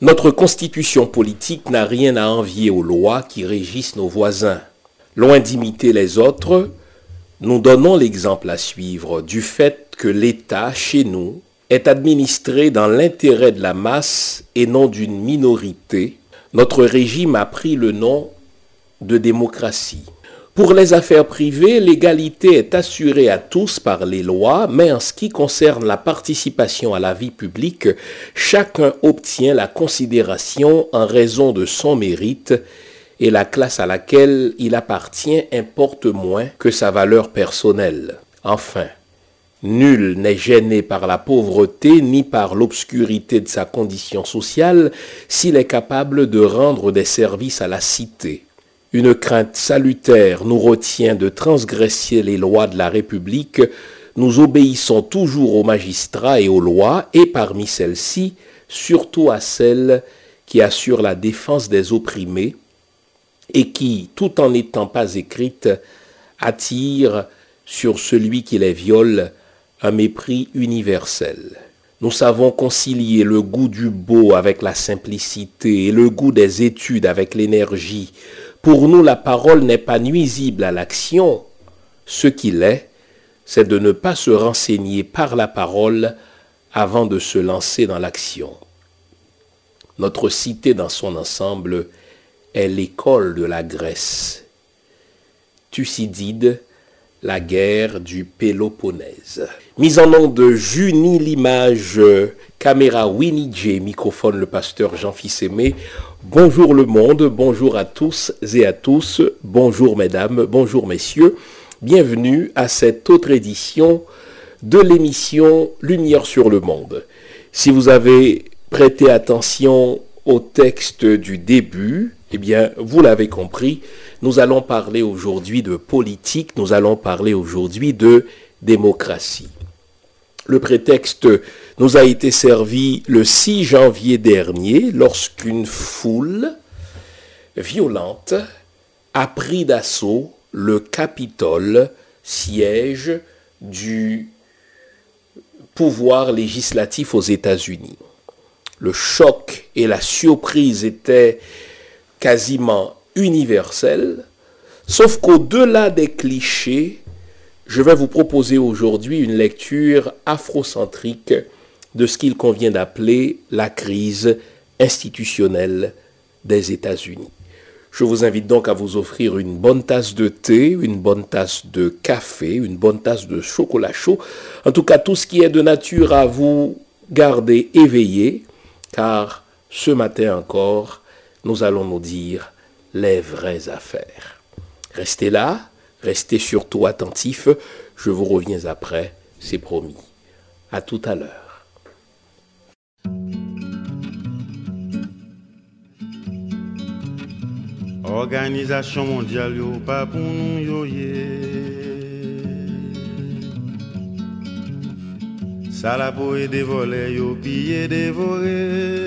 Notre constitution politique n'a rien à envier aux lois qui régissent nos voisins. Loin d'imiter les autres, nous donnons l'exemple à suivre du fait que l'État, chez nous, est administré dans l'intérêt de la masse et non d'une minorité. Notre régime a pris le nom de démocratie. Pour les affaires privées, l'égalité est assurée à tous par les lois, mais en ce qui concerne la participation à la vie publique, chacun obtient la considération en raison de son mérite et la classe à laquelle il appartient importe moins que sa valeur personnelle. Enfin, nul n'est gêné par la pauvreté ni par l'obscurité de sa condition sociale s'il est capable de rendre des services à la cité. Une crainte salutaire nous retient de transgresser les lois de la République. Nous obéissons toujours aux magistrats et aux lois, et parmi celles-ci, surtout à celles qui assurent la défense des opprimés et qui, tout en n'étant pas écrites, attirent sur celui qui les viole un mépris universel. Nous savons concilier le goût du beau avec la simplicité et le goût des études avec l'énergie. Pour nous, la parole n'est pas nuisible à l'action. Ce qu'il est, c'est de ne pas se renseigner par la parole avant de se lancer dans l'action. Notre cité dans son ensemble est l'école de la Grèce. Thucydide, la guerre du Péloponnèse. Mise en nom de Junie l'image, caméra Winnie J, microphone le pasteur Jean-Fils Aimé. Bonjour le monde, bonjour à tous et à tous, bonjour mesdames, bonjour messieurs. Bienvenue à cette autre édition de l'émission Lumière sur le monde. Si vous avez prêté attention au texte du début, eh bien, vous l'avez compris, nous allons parler aujourd'hui de politique, nous allons parler aujourd'hui de démocratie. Le prétexte nous a été servi le 6 janvier dernier lorsqu'une foule violente a pris d'assaut le Capitole, siège du pouvoir législatif aux États-Unis. Le choc et la surprise étaient quasiment universel, sauf qu'au-delà des clichés, je vais vous proposer aujourd'hui une lecture afrocentrique de ce qu'il convient d'appeler la crise institutionnelle des États-Unis. Je vous invite donc à vous offrir une bonne tasse de thé, une bonne tasse de café, une bonne tasse de chocolat chaud, en tout cas tout ce qui est de nature à vous garder éveillé, car ce matin encore, nous allons nous dire les vraies affaires. Restez là, restez surtout attentifs, je vous reviens après, c'est promis. À tout à l'heure. Organisation mondiale yo pas pour nous yo Ça la dévoler yo dévorer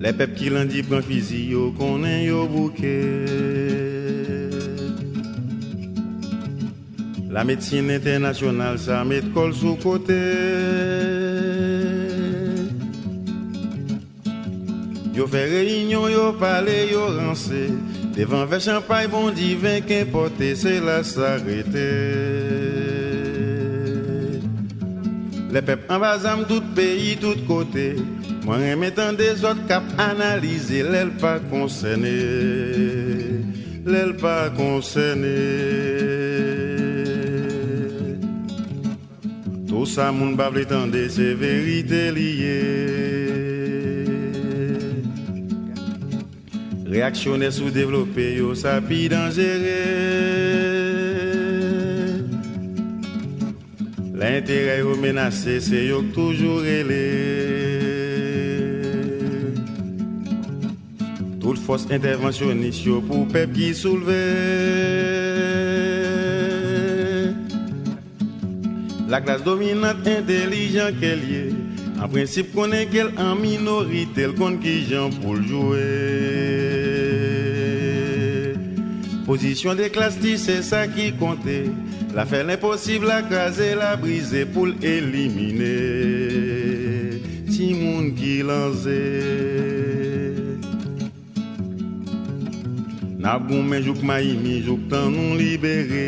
Les peuples qui l'ont dit prend fusil, yo connaît yo bouquet. La médecine internationale, ça met col sous côté. Yo fait réunion, yo parle, yo rancé. Devant vers champagne, bon divin, qu'importe, c'est la s'arrêter. Les peuples en bas, tout pays, tout côté. Moi, mettant des autres cap analyser, l'aile pas concerné, l'aile pas concerné. Tout ça, mon bable tendre, c'est vérité liée. Réactionner sous-développé, yo, ça pis dangereux. L'intérêt au menacé, c'est yo toujours élé. Toute force interventionniste pour peuple qui soulever. La classe dominante intelligente qu'elle est. En principe, connaît qu'elle en minorité, elle compte qui gens pour le jouer. Position des classes, c'est ça qui comptait. La faire l'impossible, la craser, la briser pour l'éliminer. lanze Nabou men jouk ma imi jouk tan nou libere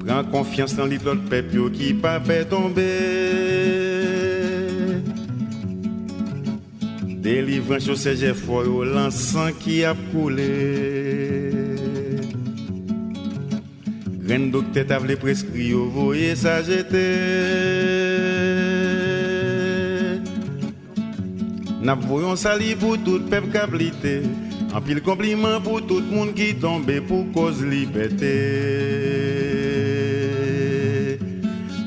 Pren konfians nan lit lot pep yo ki pa Delivran chou seje fwo yo lansan ki ap koule Gren dokte tavle preskri yo voye sa jete Nap voyon sali pou tout pep kablite An pil kompliment pou tout moun ki tombe pou koz libete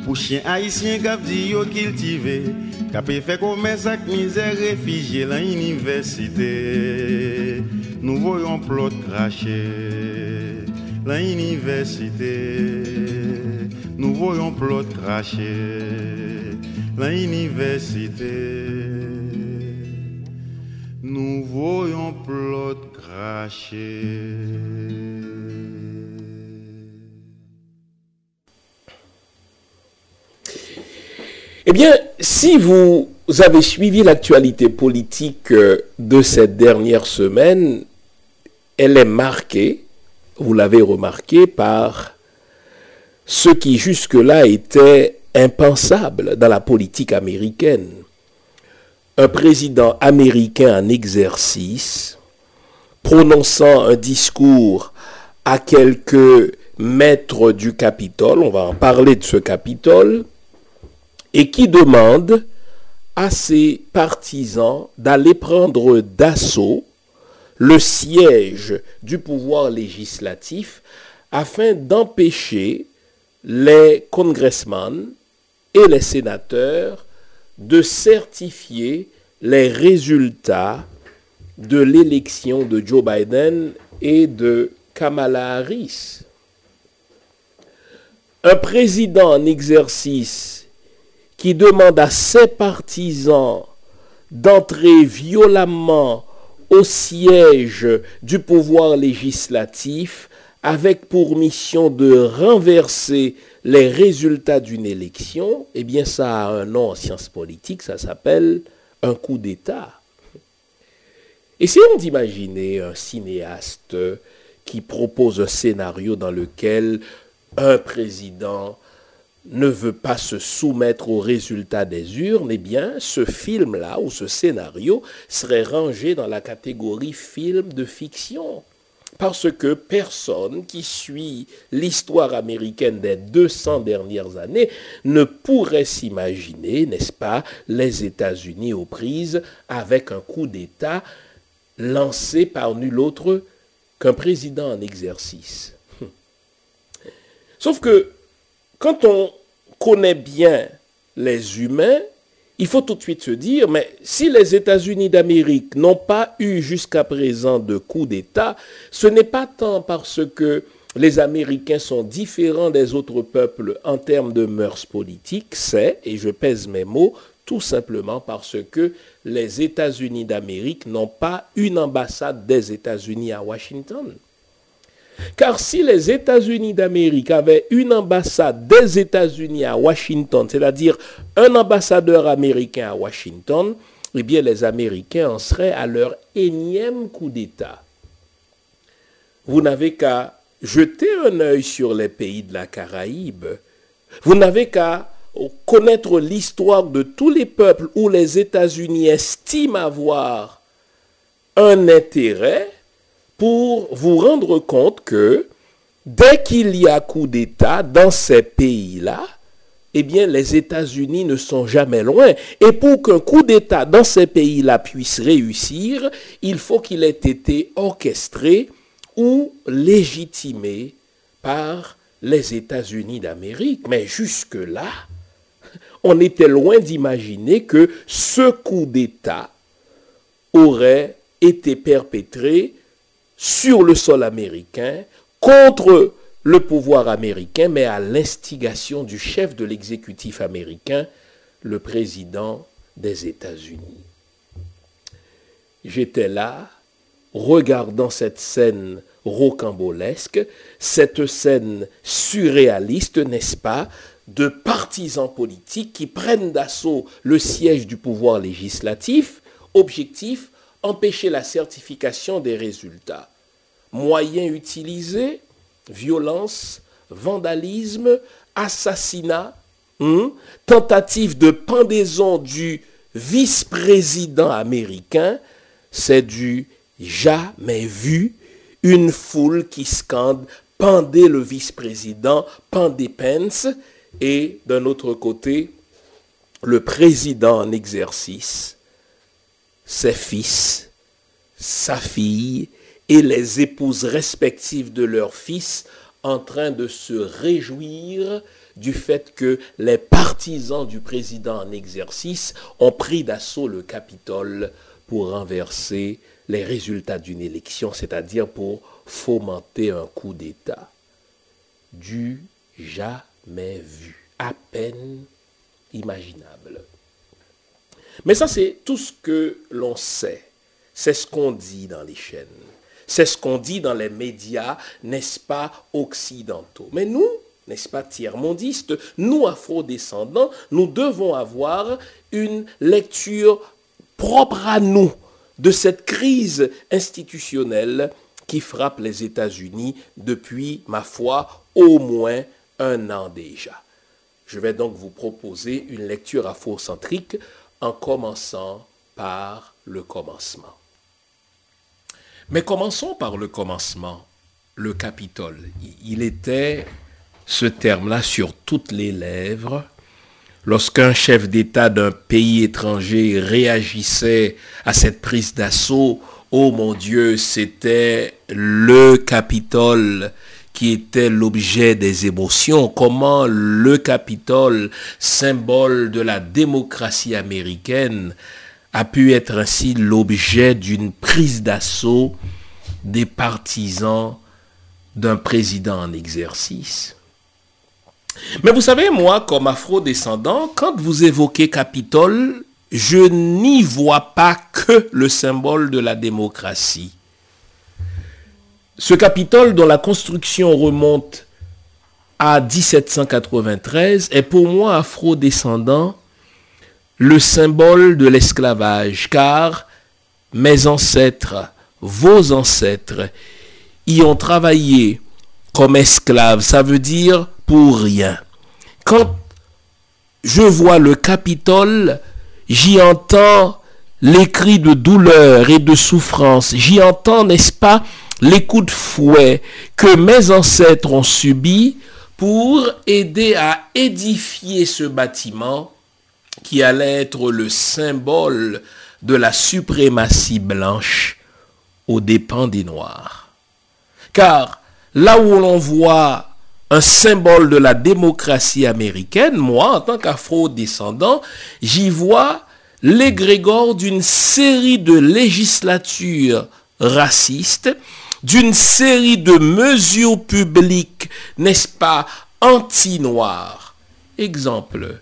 Pou chien haisyen kap di yo kiltive Kape fe komens ak mizer refijye lan universite Nou voyon plot krashe l'université. Nous voyons plot cracher l'université. Nous voyons plot cracher. Eh bien, si vous avez suivi l'actualité politique euh, de cette dernière semaine, elle est marquée vous l'avez remarqué, par ce qui jusque-là était impensable dans la politique américaine. Un président américain en exercice, prononçant un discours à quelques maîtres du Capitole, on va en parler de ce Capitole, et qui demande à ses partisans d'aller prendre d'assaut le siège du pouvoir législatif afin d'empêcher les congressmen et les sénateurs de certifier les résultats de l'élection de Joe Biden et de Kamala Harris. Un président en exercice qui demande à ses partisans d'entrer violemment au siège du pouvoir législatif avec pour mission de renverser les résultats d'une élection, eh bien ça a un nom en sciences politiques, ça s'appelle un coup d'État. Essayons d'imaginer un cinéaste qui propose un scénario dans lequel un président ne veut pas se soumettre aux résultats des urnes, eh bien, ce film-là ou ce scénario serait rangé dans la catégorie film de fiction. Parce que personne qui suit l'histoire américaine des 200 dernières années ne pourrait s'imaginer, n'est-ce pas, les États-Unis aux prises avec un coup d'État lancé par nul autre qu'un président en exercice. Sauf que quand on connaît bien les humains, il faut tout de suite se dire, mais si les États-Unis d'Amérique n'ont pas eu jusqu'à présent de coup d'État, ce n'est pas tant parce que les Américains sont différents des autres peuples en termes de mœurs politiques, c'est, et je pèse mes mots, tout simplement parce que les États-Unis d'Amérique n'ont pas une ambassade des États-Unis à Washington. Car si les États-Unis d'Amérique avaient une ambassade des États-Unis à Washington, c'est-à-dire un ambassadeur américain à Washington, eh bien les Américains en seraient à leur énième coup d'État. Vous n'avez qu'à jeter un œil sur les pays de la Caraïbe. Vous n'avez qu'à connaître l'histoire de tous les peuples où les États-Unis estiment avoir un intérêt pour vous rendre compte que dès qu'il y a coup d'État dans ces pays-là, eh bien, les États-Unis ne sont jamais loin. Et pour qu'un coup d'État dans ces pays-là puisse réussir, il faut qu'il ait été orchestré ou légitimé par les États-Unis d'Amérique. Mais jusque-là, on était loin d'imaginer que ce coup d'État aurait été perpétré sur le sol américain contre le pouvoir américain, mais à l'instigation du chef de l'exécutif américain, le président des États-Unis. J'étais là, regardant cette scène rocambolesque, cette scène surréaliste, n'est-ce pas, de partisans politiques qui prennent d'assaut le siège du pouvoir législatif. Objectif, empêcher la certification des résultats. Moyens utilisés, violence, vandalisme, assassinat, hein, tentative de pendaison du vice-président américain, c'est du jamais vu, une foule qui scande pendez le vice-président, pendez Pence, et d'un autre côté, le président en exercice, ses fils, sa fille et les épouses respectives de leurs fils en train de se réjouir du fait que les partisans du président en exercice ont pris d'assaut le Capitole pour renverser les résultats d'une élection, c'est-à-dire pour fomenter un coup d'État. Du jamais vu, à peine imaginable. Mais ça, c'est tout ce que l'on sait. C'est ce qu'on dit dans les chaînes. C'est ce qu'on dit dans les médias, n'est-ce pas, occidentaux. Mais nous, n'est-ce pas, tiers-mondistes, nous, afro-descendants, nous devons avoir une lecture propre à nous de cette crise institutionnelle qui frappe les États-Unis depuis, ma foi, au moins un an déjà. Je vais donc vous proposer une lecture afrocentrique en commençant par le commencement. Mais commençons par le commencement, le Capitole. Il était ce terme-là sur toutes les lèvres lorsqu'un chef d'État d'un pays étranger réagissait à cette prise d'assaut. Oh mon Dieu, c'était le Capitole qui était l'objet des émotions, comment le Capitole, symbole de la démocratie américaine, a pu être ainsi l'objet d'une prise d'assaut des partisans d'un président en exercice. Mais vous savez, moi, comme afro-descendant, quand vous évoquez Capitole, je n'y vois pas que le symbole de la démocratie. Ce Capitole, dont la construction remonte à 1793, est pour moi afro-descendant le symbole de l'esclavage, car mes ancêtres, vos ancêtres, y ont travaillé comme esclaves. Ça veut dire pour rien. Quand je vois le Capitole, j'y entends les cris de douleur et de souffrance. J'y entends, n'est-ce pas, les coups de fouet que mes ancêtres ont subis pour aider à édifier ce bâtiment qui allait être le symbole de la suprématie blanche aux dépens des Noirs. Car là où l'on voit un symbole de la démocratie américaine, moi, en tant qu'afro-descendant, j'y vois l'égrégore d'une série de législatures racistes, d'une série de mesures publiques, n'est-ce pas, anti-noirs. Exemple,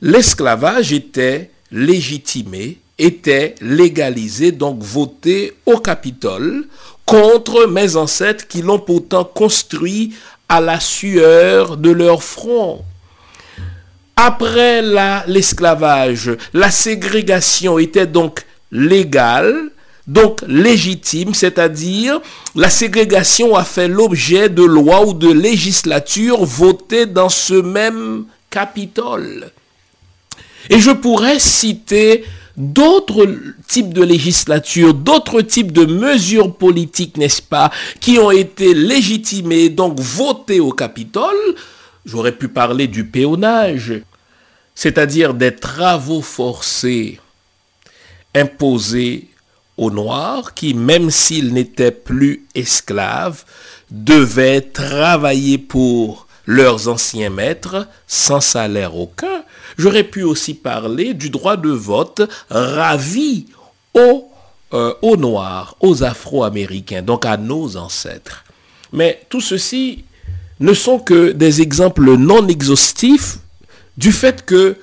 l'esclavage était légitimé, était légalisé, donc voté au Capitole contre mes ancêtres qui l'ont pourtant construit à la sueur de leur front. Après l'esclavage, la ségrégation était donc légale, donc légitime, c'est-à-dire la ségrégation a fait l'objet de lois ou de législatures votées dans ce même Capitole. Et je pourrais citer d'autres types de législatures, d'autres types de mesures politiques, n'est-ce pas, qui ont été légitimées, donc votées au Capitole. J'aurais pu parler du péonnage, c'est-à-dire des travaux forcés imposés aux Noirs qui, même s'ils n'étaient plus esclaves, devaient travailler pour leurs anciens maîtres sans salaire aucun. J'aurais pu aussi parler du droit de vote ravi aux, euh, aux Noirs, aux Afro-Américains, donc à nos ancêtres. Mais tout ceci ne sont que des exemples non exhaustifs du fait que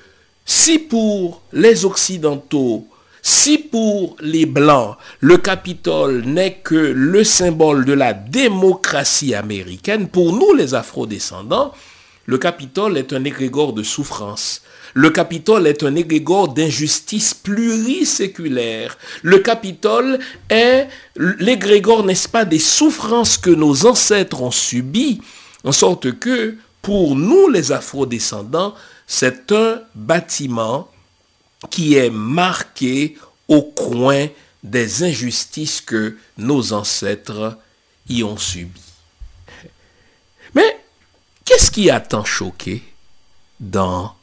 si pour les Occidentaux, si pour les Blancs, le Capitole n'est que le symbole de la démocratie américaine, pour nous les Afro-descendants, Le Capitole est un égrégore de souffrance. Le Capitole est un égrégore d'injustice pluriséculaire. Le Capitole est l'égrégore, n'est-ce pas, des souffrances que nos ancêtres ont subies, en sorte que, pour nous les afro-descendants, c'est un bâtiment qui est marqué au coin des injustices que nos ancêtres y ont subies. Mais qu'est-ce qui a tant choqué dans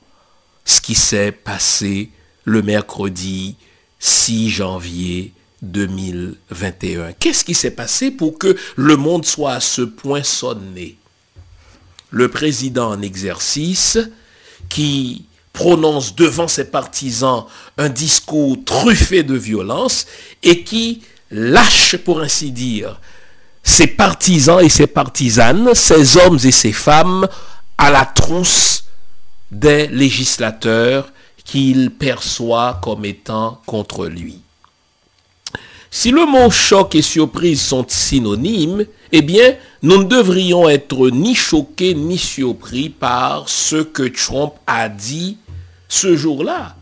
ce qui s'est passé le mercredi 6 janvier 2021 Qu'est-ce qui s'est passé pour que le monde soit à ce point sonné? Le président en exercice qui prononce devant ses partisans un discours truffé de violence et qui lâche, pour ainsi dire, ses partisans et ses partisanes, ses hommes et ses femmes à la trousse des législateurs qu'il perçoit comme étant contre lui. Si le mot choc et surprise sont synonymes, eh bien, nous ne devrions être ni choqués ni surpris par ce que Trump a dit ce jour-là.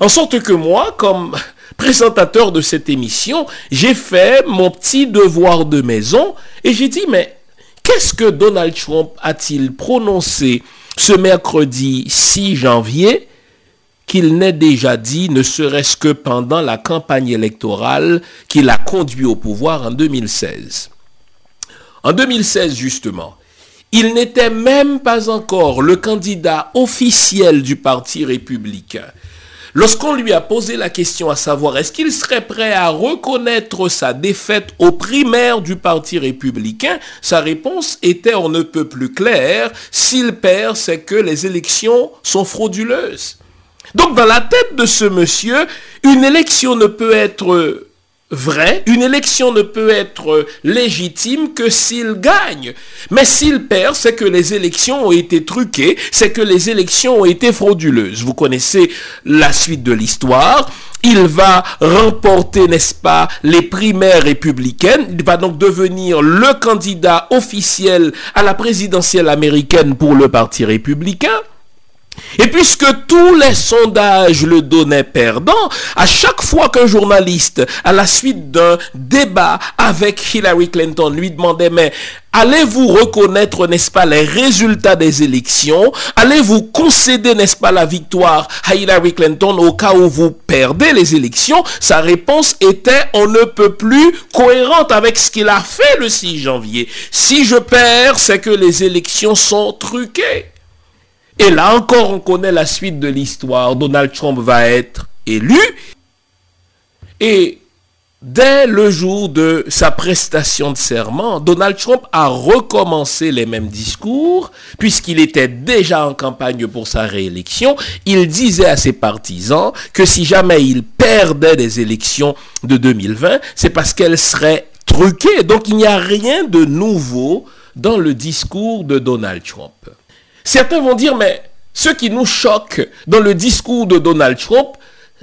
En sorte que moi, comme présentateur de cette émission, j'ai fait mon petit devoir de maison et j'ai dit, mais qu'est-ce que Donald Trump a-t-il prononcé ce mercredi 6 janvier qu'il n'ait déjà dit, ne serait-ce que pendant la campagne électorale qu'il a conduit au pouvoir en 2016. En 2016, justement, il n'était même pas encore le candidat officiel du Parti républicain. Lorsqu'on lui a posé la question à savoir est-ce qu'il serait prêt à reconnaître sa défaite aux primaires du Parti républicain, sa réponse était on ne peut plus claire. S'il perd, c'est que les élections sont frauduleuses. Donc dans la tête de ce monsieur, une élection ne peut être vrai, une élection ne peut être légitime que s'il gagne. Mais s'il perd, c'est que les élections ont été truquées, c'est que les élections ont été frauduleuses. Vous connaissez la suite de l'histoire. Il va remporter, n'est-ce pas, les primaires républicaines. Il va donc devenir le candidat officiel à la présidentielle américaine pour le Parti républicain. Et puisque tous les sondages le donnaient perdant, à chaque fois qu'un journaliste, à la suite d'un débat avec Hillary Clinton, lui demandait, mais allez-vous reconnaître, n'est-ce pas, les résultats des élections? Allez-vous concéder, n'est-ce pas, la victoire à Hillary Clinton au cas où vous perdez les élections? Sa réponse était, on ne peut plus cohérente avec ce qu'il a fait le 6 janvier. Si je perds, c'est que les élections sont truquées. Et là encore, on connaît la suite de l'histoire. Donald Trump va être élu. Et dès le jour de sa prestation de serment, Donald Trump a recommencé les mêmes discours, puisqu'il était déjà en campagne pour sa réélection. Il disait à ses partisans que si jamais il perdait les élections de 2020, c'est parce qu'elles seraient truquées. Donc il n'y a rien de nouveau dans le discours de Donald Trump. Certains vont dire, mais ce qui nous choque dans le discours de Donald Trump,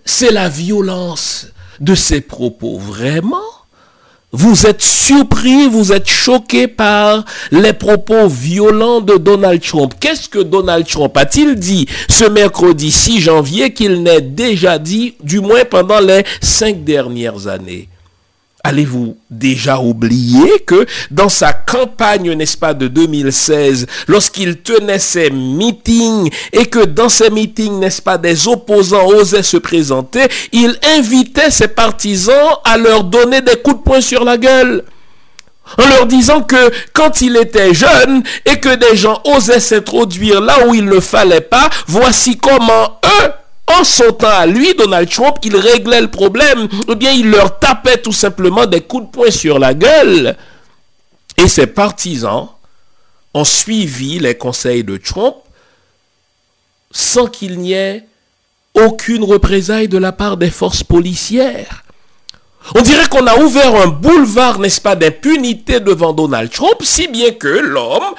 c'est la violence de ses propos. Vraiment? Vous êtes surpris, vous êtes choqué par les propos violents de Donald Trump. Qu'est-ce que Donald Trump a-t-il dit ce mercredi 6 janvier qu'il n'ait déjà dit, du moins pendant les cinq dernières années? Allez-vous déjà oublier que dans sa campagne, n'est-ce pas, de 2016, lorsqu'il tenait ses meetings et que dans ces meetings, n'est-ce pas, des opposants osaient se présenter, il invitait ses partisans à leur donner des coups de poing sur la gueule. En leur disant que quand il était jeune et que des gens osaient s'introduire là où il ne fallait pas, voici comment eux en temps à lui, Donald Trump, il réglait le problème, ou bien il leur tapait tout simplement des coups de poing sur la gueule. Et ses partisans ont suivi les conseils de Trump sans qu'il n'y ait aucune représaille de la part des forces policières. On dirait qu'on a ouvert un boulevard, n'est-ce pas, d'impunité devant Donald Trump, si bien que l'homme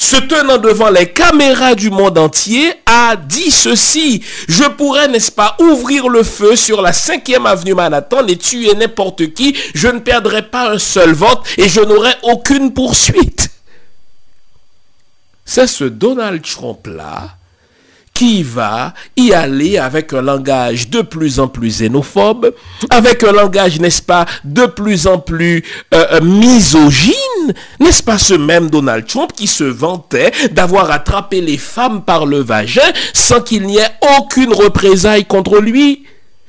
se tenant devant les caméras du monde entier, a dit ceci. Je pourrais, n'est-ce pas, ouvrir le feu sur la 5e avenue Manhattan et tuer n'importe qui. Je ne perdrai pas un seul vote et je n'aurai aucune poursuite. c'est ce Donald Trump-là qui va y aller avec un langage de plus en plus xénophobe, avec un langage, n'est-ce pas, de plus en plus euh, euh, misogyne, n'est-ce pas ce même Donald Trump qui se vantait d'avoir attrapé les femmes par le vagin sans qu'il n'y ait aucune représaille contre lui?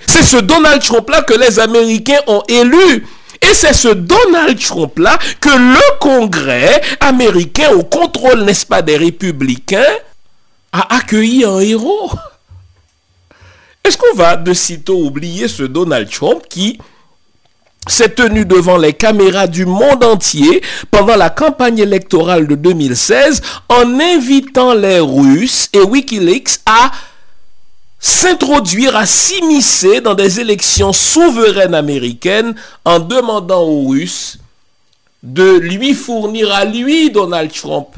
C'est ce Donald Trump-là que les Américains ont élu. Et c'est ce Donald Trump-là que le Congrès américain, au contrôle, n'est-ce pas, des républicains, a accueilli un héros. Est-ce qu'on va de sitôt oublier ce Donald Trump qui s'est tenu devant les caméras du monde entier pendant la campagne électorale de 2016 en invitant les Russes et Wikileaks à s'introduire, à s'immiscer dans des élections souveraines américaines en demandant aux Russes de lui fournir à lui, Donald Trump,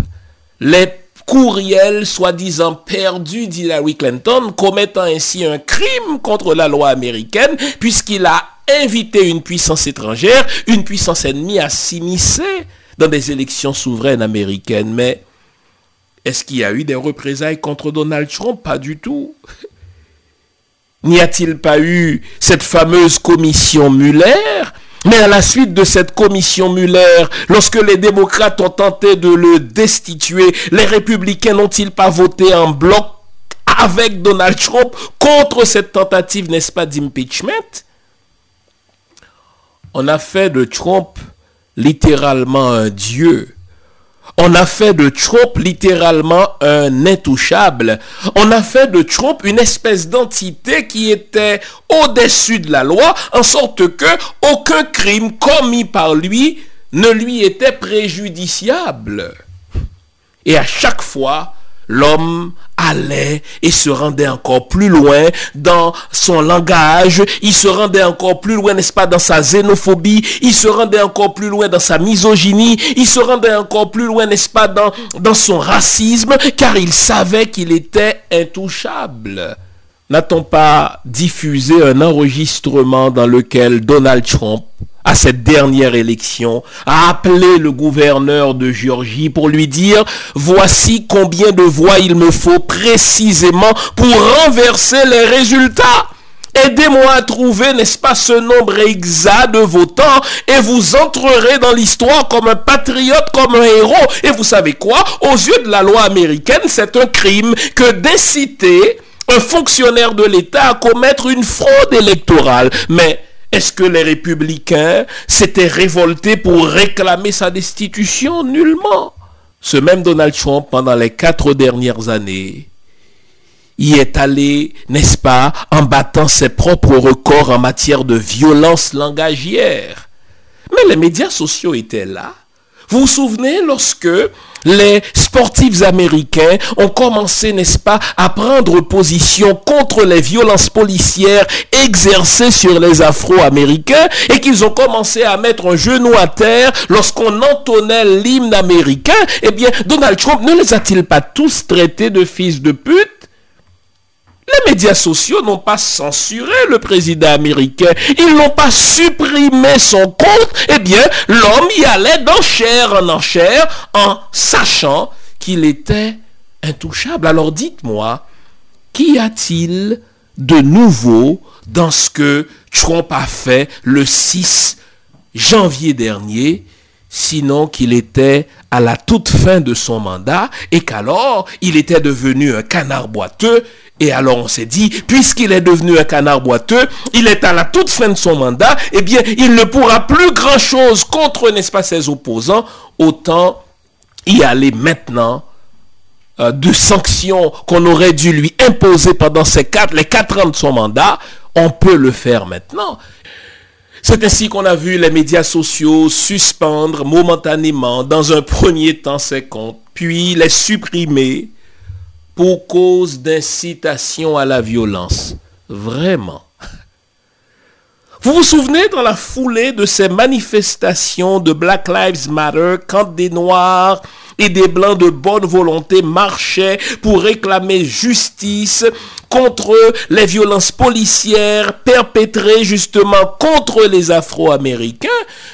les courriel soi-disant perdu d'Hillary Clinton, commettant ainsi un crime contre la loi américaine, puisqu'il a invité une puissance étrangère, une puissance ennemie à s'immiscer dans des élections souveraines américaines. Mais est-ce qu'il y a eu des représailles contre Donald Trump? Pas du tout. N'y a-t-il pas eu cette fameuse commission Muller mais à la suite de cette commission Muller, lorsque les démocrates ont tenté de le destituer, les républicains n'ont-ils pas voté en bloc avec Donald Trump contre cette tentative, n'est-ce pas, d'impeachment? On a fait de Trump littéralement un dieu. On a fait de Trump littéralement un intouchable. On a fait de Trump une espèce d'entité qui était au-dessus de la loi, en sorte que aucun crime commis par lui ne lui était préjudiciable. Et à chaque fois, l'homme allait et se rendait encore plus loin dans son langage, il se rendait encore plus loin, n'est-ce pas, dans sa xénophobie, il se rendait encore plus loin dans sa misogynie, il se rendait encore plus loin, n'est-ce pas, dans, dans son racisme, car il savait qu'il était intouchable. N'a-t-on pas diffusé un enregistrement dans lequel Donald Trump à cette dernière élection, a appelé le gouverneur de Géorgie pour lui dire, voici combien de voix il me faut précisément pour renverser les résultats. Aidez-moi à trouver, n'est-ce pas, ce nombre exact de votants et vous entrerez dans l'histoire comme un patriote, comme un héros. Et vous savez quoi? Aux yeux de la loi américaine, c'est un crime que d'inciter un fonctionnaire de l'État à commettre une fraude électorale. Mais est-ce que les républicains s'étaient révoltés pour réclamer sa destitution? Nullement. Ce même Donald Trump, pendant les quatre dernières années, y est allé, n'est-ce pas, en battant ses propres records en matière de violence langagière. Mais les médias sociaux étaient là. Vous vous souvenez lorsque les sportifs américains ont commencé, n'est-ce pas, à prendre position contre les violences policières exercées sur les Afro-Américains et qu'ils ont commencé à mettre un genou à terre lorsqu'on entonnait l'hymne américain, eh bien, Donald Trump ne les a-t-il pas tous traités de fils de pute? Les médias sociaux n'ont pas censuré le président américain. Ils n'ont pas supprimé son compte. Eh bien, l'homme y allait d'enchère en enchère en sachant qu'il était intouchable. Alors dites-moi, qu'y a-t-il de nouveau dans ce que Trump a fait le 6 janvier dernier sinon qu'il était à la toute fin de son mandat et qu'alors il était devenu un canard boiteux et alors on s'est dit, puisqu'il est devenu un canard boiteux, il est à la toute fin de son mandat, eh bien il ne pourra plus grand-chose contre, n'est-ce pas, ses opposants, autant y aller maintenant euh, de sanctions qu'on aurait dû lui imposer pendant ces quatre, les quatre ans de son mandat, on peut le faire maintenant. C'est ainsi qu'on a vu les médias sociaux suspendre momentanément, dans un premier temps, ses comptes, puis les supprimer, pour cause d'incitation à la violence. Vraiment. Vous vous souvenez dans la foulée de ces manifestations de Black Lives Matter quand des Noirs et des Blancs de bonne volonté marchaient pour réclamer justice contre les violences policières perpétrées justement contre les Afro-Américains,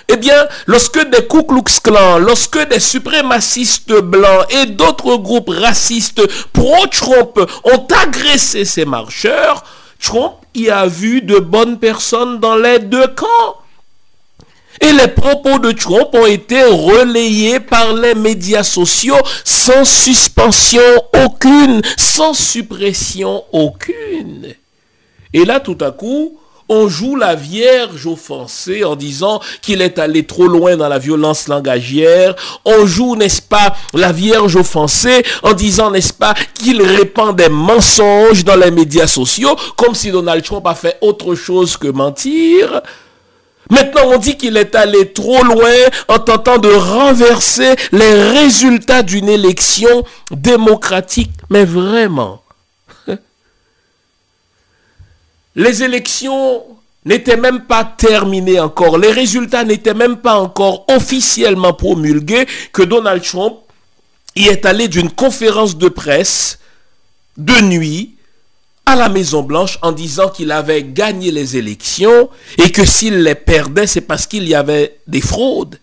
eh bien, lorsque des Ku Klux Klan, lorsque des suprémacistes blancs et d'autres groupes racistes pro-Trump ont agressé ces marcheurs, Trump y a vu de bonnes personnes dans les deux camps. Et les propos de Trump ont été relayés par les médias sociaux sans suspension aucune, sans suppression aucune. Et là, tout à coup, on joue la Vierge offensée en disant qu'il est allé trop loin dans la violence langagière. On joue, n'est-ce pas, la Vierge offensée en disant, n'est-ce pas, qu'il répand des mensonges dans les médias sociaux, comme si Donald Trump a fait autre chose que mentir. Maintenant, on dit qu'il est allé trop loin en tentant de renverser les résultats d'une élection démocratique. Mais vraiment, les élections n'étaient même pas terminées encore. Les résultats n'étaient même pas encore officiellement promulgués que Donald Trump y est allé d'une conférence de presse de nuit à la Maison Blanche en disant qu'il avait gagné les élections et que s'il les perdait, c'est parce qu'il y avait des fraudes.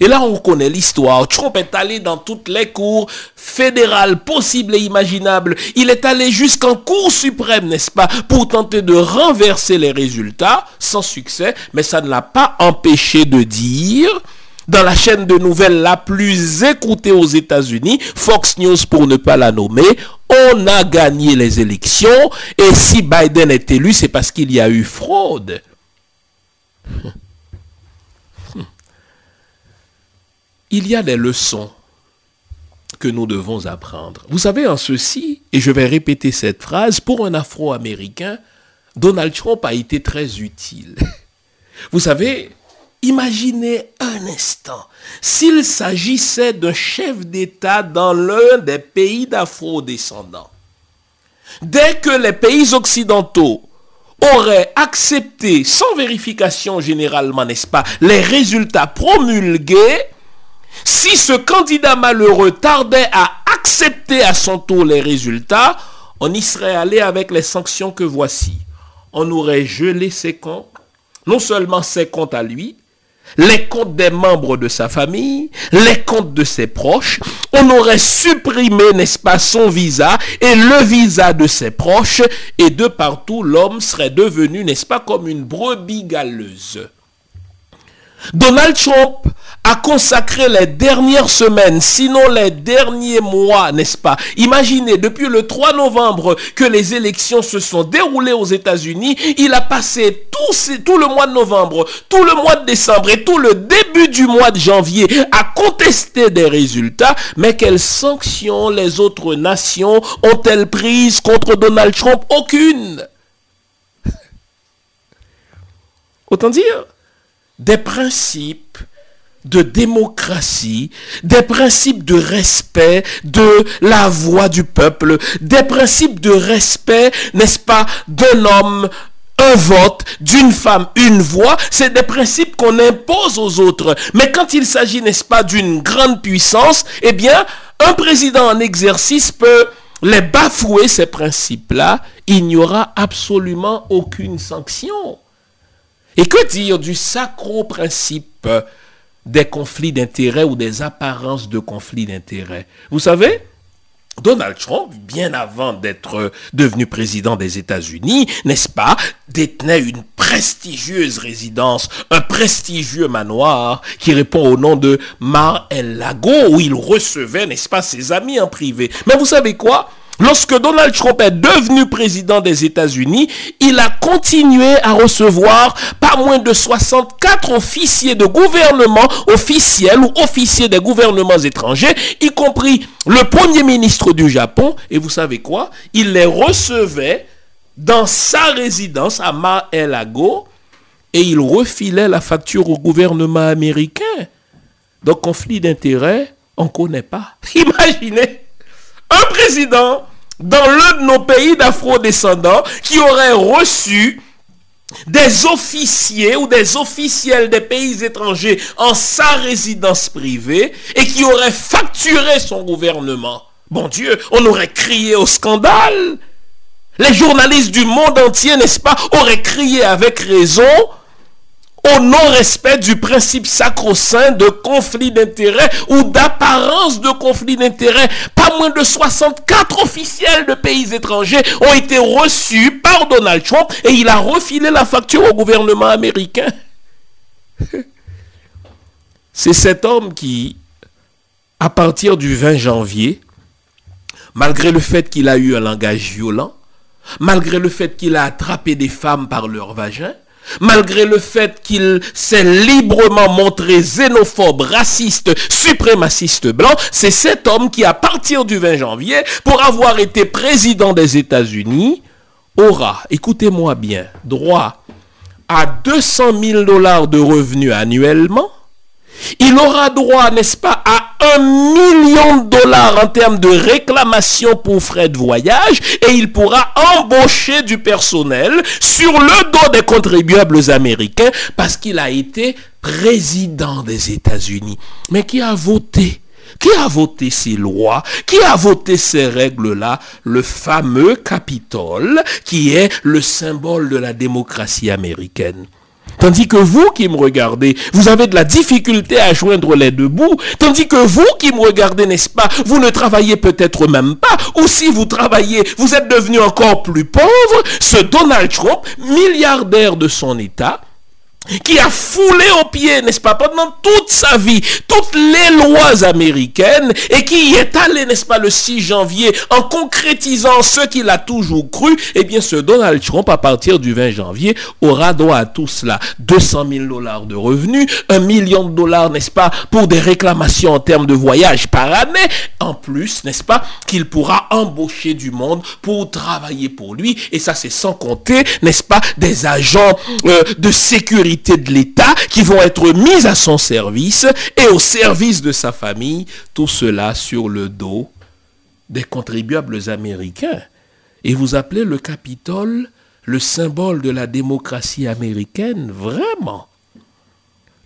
Et là, on connaît l'histoire. Trump est allé dans toutes les cours fédérales possibles et imaginables. Il est allé jusqu'en Cour suprême, n'est-ce pas, pour tenter de renverser les résultats, sans succès, mais ça ne l'a pas empêché de dire dans la chaîne de nouvelles la plus écoutée aux États-Unis, Fox News pour ne pas la nommer, on a gagné les élections et si Biden est élu, c'est parce qu'il y a eu fraude. Il y a des leçons que nous devons apprendre. Vous savez, en ceci, et je vais répéter cette phrase, pour un Afro-Américain, Donald Trump a été très utile. Vous savez, Imaginez un instant, s'il s'agissait d'un chef d'État dans l'un des pays d'afro-descendants, dès que les pays occidentaux auraient accepté, sans vérification généralement, n'est-ce pas, les résultats promulgués, si ce candidat malheureux tardait à accepter à son tour les résultats, on y serait allé avec les sanctions que voici. On aurait gelé ses comptes, non seulement ses comptes à lui, les comptes des membres de sa famille, les comptes de ses proches. On aurait supprimé, n'est-ce pas, son visa et le visa de ses proches. Et de partout, l'homme serait devenu, n'est-ce pas, comme une brebis galeuse. Donald Trump a consacré les dernières semaines, sinon les derniers mois, n'est-ce pas? Imaginez, depuis le 3 novembre que les élections se sont déroulées aux États-Unis, il a passé tout, le mois de novembre, tout le mois de décembre et tout le début du mois de janvier à contester des résultats. Mais quelles sanctions les autres nations ont-elles prises contre Donald Trump? Aucune. Autant dire, des principes de démocratie, des principes de respect de la voix du peuple, des principes de respect, n'est-ce pas, d'un homme, un vote, d'une femme, une voix, c'est des principes qu'on impose aux autres. Mais quand il s'agit, n'est-ce pas, d'une grande puissance, eh bien, un président en exercice peut les bafouer, ces principes-là, il n'y aura absolument aucune sanction. Et que dire du sacro principe des conflits d'intérêts ou des apparences de conflits d'intérêts? Vous savez, Donald Trump, bien avant d'être devenu président des États-Unis, n'est-ce pas, détenait une prestigieuse résidence, un prestigieux manoir qui répond au nom de Mar-el-Lago, où il recevait, n'est-ce pas, ses amis en privé. Mais vous savez quoi? Lorsque Donald Trump est devenu président des États-Unis, il a continué à recevoir pas moins de 64 officiers de gouvernement officiels ou officiers des gouvernements étrangers, y compris le premier ministre du Japon. Et vous savez quoi? Il les recevait dans sa résidence à Mar-el-Lago et il refilait la facture au gouvernement américain. Donc conflit d'intérêts, on ne connaît pas. Imaginez un président dans l'un de nos pays d'afro-descendants qui aurait reçu des officiers ou des officiels des pays étrangers en sa résidence privée et qui aurait facturé son gouvernement. Bon Dieu, on aurait crié au scandale. Les journalistes du monde entier, n'est-ce pas, auraient crié avec raison au non-respect du principe sacro-saint de conflit d'intérêts ou d'apparence de conflit d'intérêts. Pas moins de 64 officiels de pays étrangers ont été reçus par Donald Trump et il a refilé la facture au gouvernement américain. C'est cet homme qui, à partir du 20 janvier, malgré le fait qu'il a eu un langage violent, malgré le fait qu'il a attrapé des femmes par leur vagin, malgré le fait qu'il s'est librement montré xénophobe, raciste, suprémaciste blanc, c'est cet homme qui, à partir du 20 janvier, pour avoir été président des États-Unis, aura, écoutez-moi bien, droit à 200 000 dollars de revenus annuellement, il aura droit, n'est-ce pas, à un million de dollars en termes de réclamation pour frais de voyage et il pourra embaucher du personnel sur le dos des contribuables américains parce qu'il a été président des États-Unis. Mais qui a voté? Qui a voté ces lois? Qui a voté ces règles-là? Le fameux Capitole, qui est le symbole de la démocratie américaine. Tandis que vous qui me regardez, vous avez de la difficulté à joindre les deux bouts. Tandis que vous qui me regardez, n'est-ce pas, vous ne travaillez peut-être même pas. Ou si vous travaillez, vous êtes devenu encore plus pauvre. Ce Donald Trump, milliardaire de son État, qui a foulé aux pieds, n'est-ce pas, pendant toute sa vie, toutes les lois américaines, et qui y est allé, n'est-ce pas, le 6 janvier, en concrétisant ce qu'il a toujours cru, eh bien, ce Donald Trump, à partir du 20 janvier, aura droit à tout cela. 200 000 dollars de revenus, un million de dollars, n'est-ce pas, pour des réclamations en termes de voyage par année. En plus, n'est-ce pas, qu'il pourra embaucher du monde pour travailler pour lui. Et ça, c'est sans compter, n'est-ce pas, des agents euh, de sécurité de l'État qui vont être mis à son service et au service de sa famille, tout cela sur le dos des contribuables américains. Et vous appelez le Capitole le symbole de la démocratie américaine, vraiment?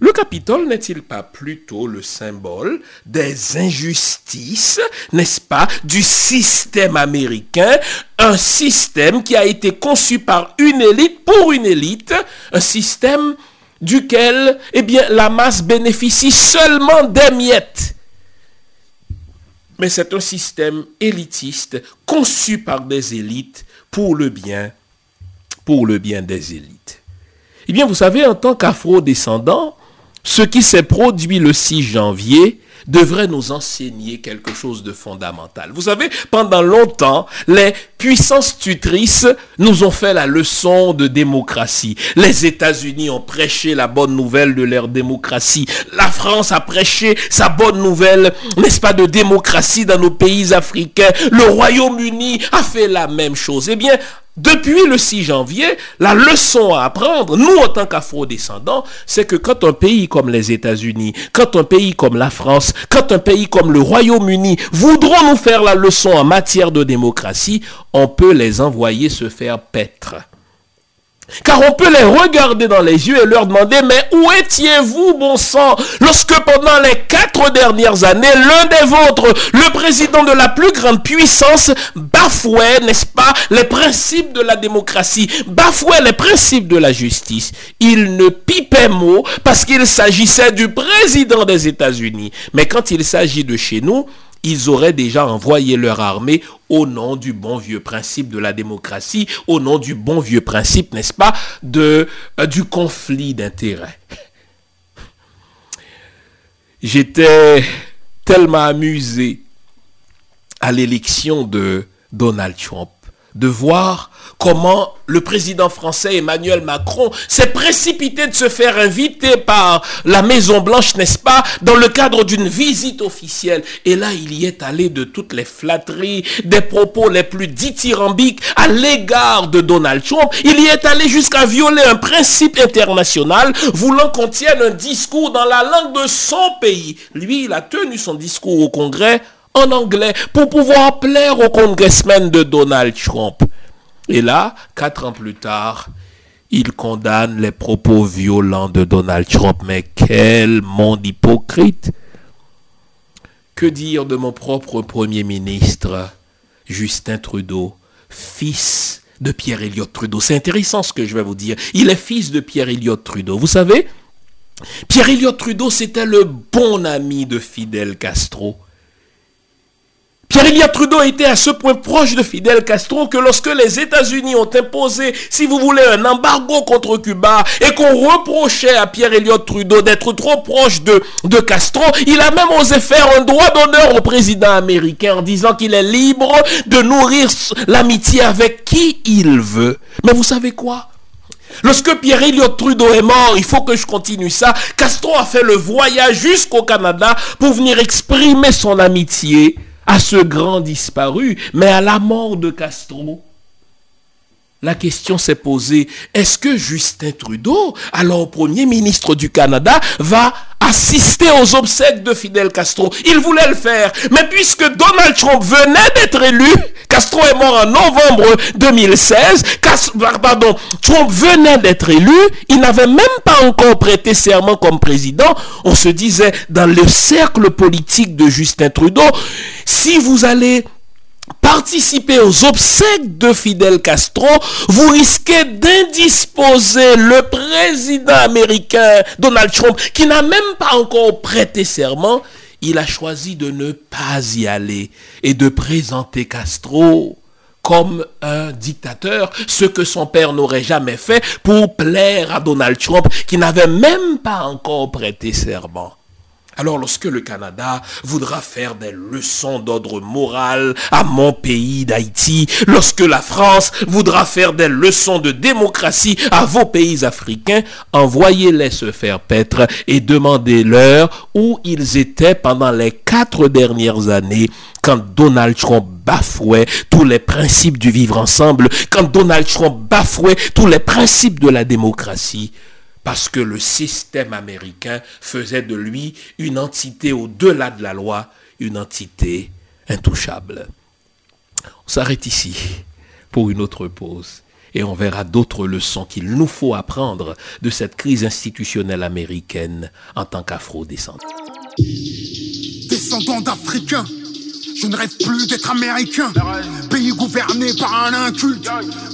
Le Capitole n'est-il pas plutôt le symbole des injustices, n'est-ce pas, du système américain, un système qui a été conçu par une élite pour une élite, un système duquel, eh la masse bénéficie seulement des miettes. Mais c'est un système élitiste conçu par des élites pour le bien, pour le bien des élites. Eh bien, vous savez, en tant qu'afro-descendant, ce qui s'est produit le 6 janvier devrait nous enseigner quelque chose de fondamental. Vous savez, pendant longtemps, les puissances tutrices nous ont fait la leçon de démocratie. Les États-Unis ont prêché la bonne nouvelle de leur démocratie. La France a prêché sa bonne nouvelle, n'est-ce pas, de démocratie dans nos pays africains. Le Royaume-Uni a fait la même chose. Eh bien, depuis le 6 janvier, la leçon à apprendre, nous en tant qu'afro-descendants, c'est que quand un pays comme les États-Unis, quand un pays comme la France, quand un pays comme le Royaume-Uni voudront nous faire la leçon en matière de démocratie, on peut les envoyer se faire paître. Car on peut les regarder dans les yeux et leur demander, mais où étiez-vous, bon sang, lorsque pendant les quatre dernières années, l'un des vôtres, le président de la plus grande puissance, bafouait, n'est-ce pas, les principes de la démocratie, bafouait les principes de la justice. Il ne pipait mot parce qu'il s'agissait du président des États-Unis. Mais quand il s'agit de chez nous, ils auraient déjà envoyé leur armée au nom du bon vieux principe de la démocratie, au nom du bon vieux principe, n'est-ce pas, euh, du conflit d'intérêts. J'étais tellement amusé à l'élection de Donald Trump de voir comment le président français Emmanuel Macron s'est précipité de se faire inviter par la Maison Blanche, n'est-ce pas, dans le cadre d'une visite officielle. Et là, il y est allé de toutes les flatteries, des propos les plus dithyrambiques à l'égard de Donald Trump. Il y est allé jusqu'à violer un principe international voulant qu'on tienne un discours dans la langue de son pays. Lui, il a tenu son discours au Congrès en anglais pour pouvoir plaire au congressman de Donald Trump. Et là, quatre ans plus tard, il condamne les propos violents de Donald Trump. Mais quel monde hypocrite Que dire de mon propre Premier ministre, Justin Trudeau, fils de Pierre Elliott Trudeau? C'est intéressant ce que je vais vous dire. Il est fils de Pierre Elliott Trudeau. Vous savez, Pierre Elliott Trudeau, c'était le bon ami de Fidel Castro. Pierre-Éliott Trudeau était à ce point proche de Fidel Castro que lorsque les États-Unis ont imposé, si vous voulez, un embargo contre Cuba et qu'on reprochait à Pierre-Éliott Trudeau d'être trop proche de, Castro, il a même osé faire un droit d'honneur au président américain en disant qu'il est libre de nourrir l'amitié avec qui il veut. Mais vous savez quoi? Lorsque Pierre Elliott Trudeau est mort, il faut que je continue ça. Castro a fait le voyage jusqu'au Canada pour venir exprimer son amitié à ce grand disparu, mais à la mort de Castro. La question s'est posée, est-ce que Justin Trudeau, alors Premier ministre du Canada, va assister aux obsèques de Fidel Castro? Il voulait le faire, mais puisque Donald Trump venait d'être élu, Castro est mort en novembre 2016, pardon, Trump venait d'être élu, il n'avait même pas encore prêté serment comme président, on se disait dans le cercle politique de Justin Trudeau, si vous allez participer aux obsèques de Fidel Castro, vous risquez d'indisposer le président américain Donald Trump, qui n'a même pas encore prêté serment. Il a choisi de ne pas y aller et de présenter Castro comme un dictateur, ce que son père n'aurait jamais fait pour plaire à Donald Trump, qui n'avait même pas encore prêté serment. Alors lorsque le Canada voudra faire des leçons d'ordre moral à mon pays d'Haïti, lorsque la France voudra faire des leçons de démocratie à vos pays africains, envoyez-les se faire paître et demandez-leur où ils étaient pendant les quatre dernières années quand Donald Trump bafouait tous les principes du vivre ensemble, quand Donald Trump bafouait tous les principes de la démocratie parce que le système américain faisait de lui une entité au-delà de la loi, une entité intouchable. On s'arrête ici pour une autre pause et on verra d'autres leçons qu'il nous faut apprendre de cette crise institutionnelle américaine en tant qu'afro-descendant. Descendant d'Africains je ne rêve plus d'être américain. Pays gouverné par un inculte.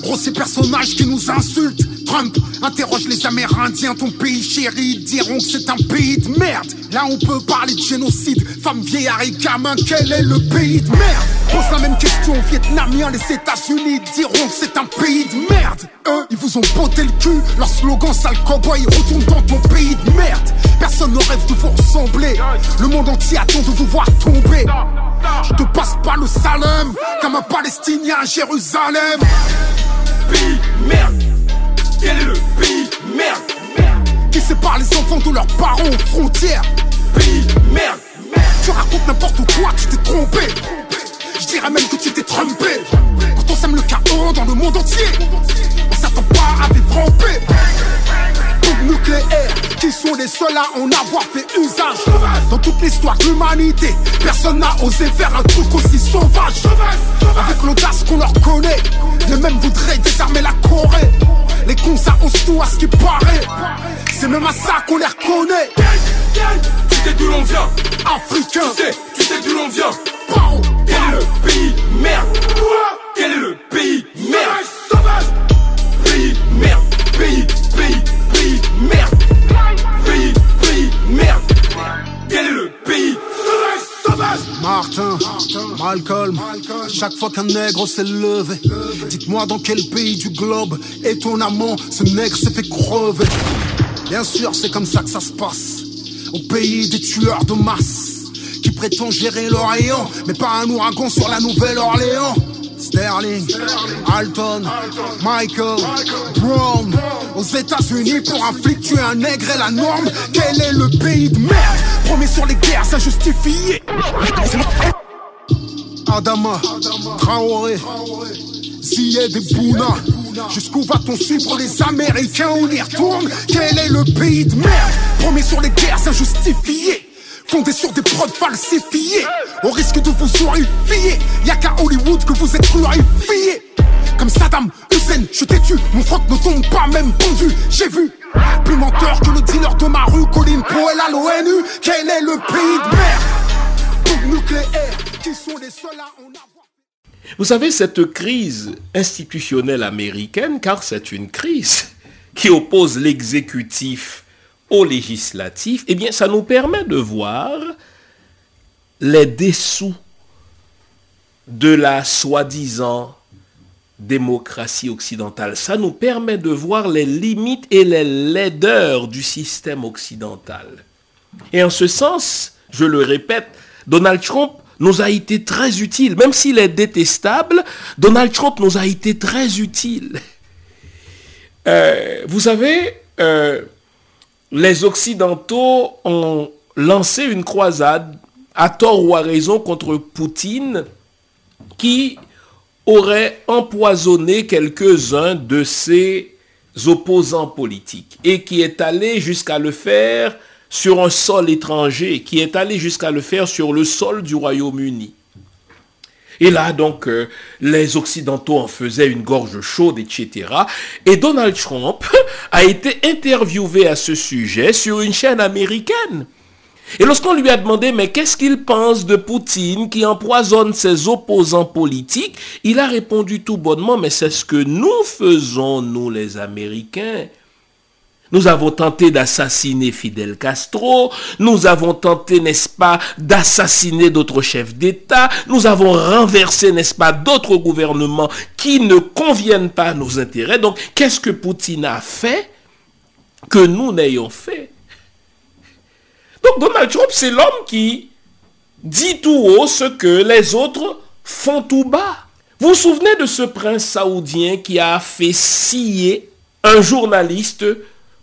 Gros, ces personnages qui nous insultent. Trump interroge les Amérindiens, ton pays chéri. Diront que c'est un pays de merde. Là, on peut parler de génocide. Femmes, vieillards et gamins, quel est le pays de merde? Pose la même question aux Vietnamiens, les États-Unis diront que c'est un pays de merde. Eux, ils vous ont botté le cul. Leur slogan, sale cowboy, retourne dans ton pays de merde. Personne ne rêve de vous ressembler. Le monde entier attend de vous voir tomber. Je te passe pas le salem comme un Palestinien à Jérusalem. Pays merde, quel est le pays merde, Qui sépare les enfants de leurs parents aux frontières? Pays merde, Tu racontes n'importe quoi, tu t'es trompé. Je dirais même que tu t'es trompé. Quand on sème le chaos dans le monde entier, on s'attend pas à vivre en paix nucléaire qui sont les seuls à en avoir fait usage. Dans toute l'histoire de l'humanité, personne n'a osé faire un truc aussi sauvage. Avec l'audace qu'on leur connaît, les mêmes voudraient désarmer la Corée. Les cons ça ose tout à ce qui paraît. C'est même à ça qu'on les reconnaît. Tu sais d'où l'on vient, Africain. Tu sais, tu sais d'où l'on vient. Quel est le pays? Merde Quel est le pays? Martin, Malcolm, chaque fois qu'un nègre s'est levé, dites-moi dans quel pays du globe étonnamment ce nègre s'est fait crever. Bien sûr, c'est comme ça que ça se passe, au pays des tueurs de masse, qui prétend gérer l'Orient, mais pas un ouragan sur la Nouvelle-Orléans. Sterling, Alton, Michael, Brown. Aux États-Unis, pour un flic, tu es un nègre et la norme. Quel est le pays de merde? Promis sur les guerres injustifiées. Adama, Traoré, Ziyed et Bouna. Jusqu'où va-t-on suivre les Américains On y retourne? Quel est le pays de merde? Promis sur les guerres injustifiées fondé sur des prods falsifiés. Au risque de vous horrifier, y'a qu'à Hollywood que vous êtes glorifiés. Comme Saddam Hussein, je t'ai tué, mon froc ne tombe pas même tendu. J'ai vu plus menteur que le dealer de ma rue, Colin Powell à l'ONU. Quel est le pays de merde nucléaire, qui sont les seuls à en avoir. Vous savez, cette crise institutionnelle américaine, car c'est une crise qui oppose l'exécutif au législatif, eh bien, ça nous permet de voir les dessous de la soi-disant démocratie occidentale. Ça nous permet de voir les limites et les laideurs du système occidental. Et en ce sens, je le répète, Donald Trump nous a été très utile. Même s'il est détestable, Donald Trump nous a été très utile. Euh, vous savez, euh, les Occidentaux ont lancé une croisade, à tort ou à raison, contre Poutine, qui aurait empoisonné quelques-uns de ses opposants politiques et qui est allé jusqu'à le faire sur un sol étranger, qui est allé jusqu'à le faire sur le sol du Royaume-Uni. Et là, donc, euh, les Occidentaux en faisaient une gorge chaude, etc. Et Donald Trump a été interviewé à ce sujet sur une chaîne américaine. Et lorsqu'on lui a demandé, mais qu'est-ce qu'il pense de Poutine qui empoisonne ses opposants politiques, il a répondu tout bonnement, mais c'est ce que nous faisons, nous les Américains. Nous avons tenté d'assassiner Fidel Castro, nous avons tenté, n'est-ce pas, d'assassiner d'autres chefs d'État, nous avons renversé, n'est-ce pas, d'autres gouvernements qui ne conviennent pas à nos intérêts. Donc, qu'est-ce que Poutine a fait que nous n'ayons fait? Donc, Donald Trump, c'est l'homme qui dit tout haut ce que les autres font tout bas. Vous vous souvenez de ce prince saoudien qui a fait scier un journaliste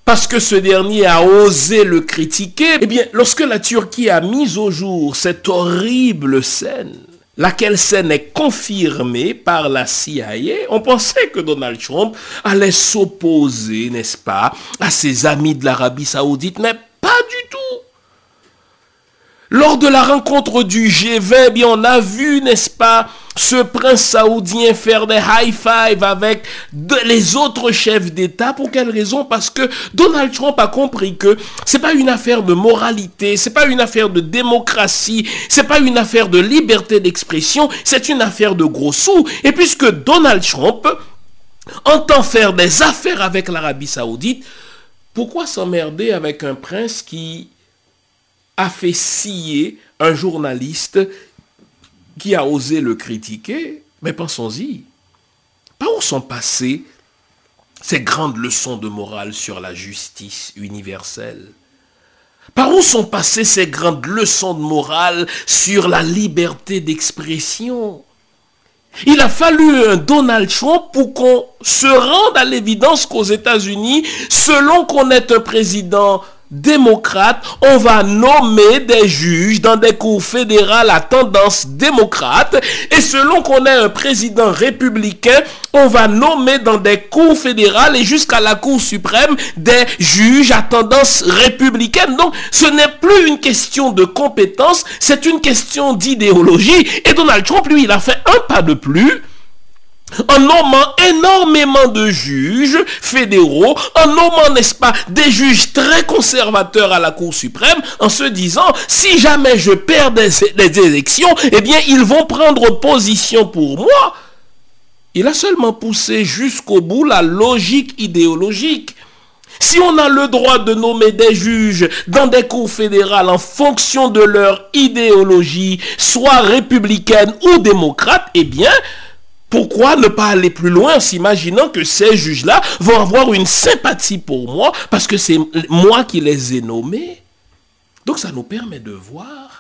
parce que ce dernier a osé le critiquer, eh bien, lorsque la Turquie a mis au jour cette horrible scène, laquelle scène est confirmée par la CIA, on pensait que Donald Trump allait s'opposer, n'est-ce pas, à ses amis de l'Arabie saoudite, mais pas du tout. Lors de la rencontre du G20, eh bien, on a vu, n'est-ce pas, ce prince saoudien faire des high five avec les autres chefs d'État. Pour quelle raison? Parce que Donald Trump a compris que c'est pas une affaire de moralité, c'est pas une affaire de démocratie, c'est pas une affaire de liberté d'expression, c'est une affaire de gros sous. Et puisque Donald Trump entend faire des affaires avec l'Arabie saoudite, pourquoi s'emmerder avec un prince qui a fait scier un journaliste qui a osé le critiquer, mais pensons-y. Par où sont passées ces grandes leçons de morale sur la justice universelle? Par où sont passées ces grandes leçons de morale sur la liberté d'expression? Il a fallu un Donald Trump pour qu'on se rende à l'évidence qu'aux États-Unis, selon qu'on est un président démocrate, on va nommer des juges dans des cours fédérales à tendance démocrate. Et selon qu'on est un président républicain, on va nommer dans des cours fédérales et jusqu'à la Cour suprême des juges à tendance républicaine. Donc, ce n'est plus une question de compétence, c'est une question d'idéologie. Et Donald Trump, lui, il a fait un pas de plus en nommant énormément de juges fédéraux, en nommant, n'est-ce pas, des juges très conservateurs à la Cour suprême, en se disant, si jamais je perds des, élections, eh bien, ils vont prendre position pour moi. Il a seulement poussé jusqu'au bout la logique idéologique. Si on a le droit de nommer des juges dans des cours fédérales en fonction de leur idéologie, soit républicaine ou démocrate, eh bien, pourquoi ne pas aller plus loin en s'imaginant que ces juges-là vont avoir une sympathie pour moi parce que c'est moi qui les ai nommés? Donc ça nous permet de voir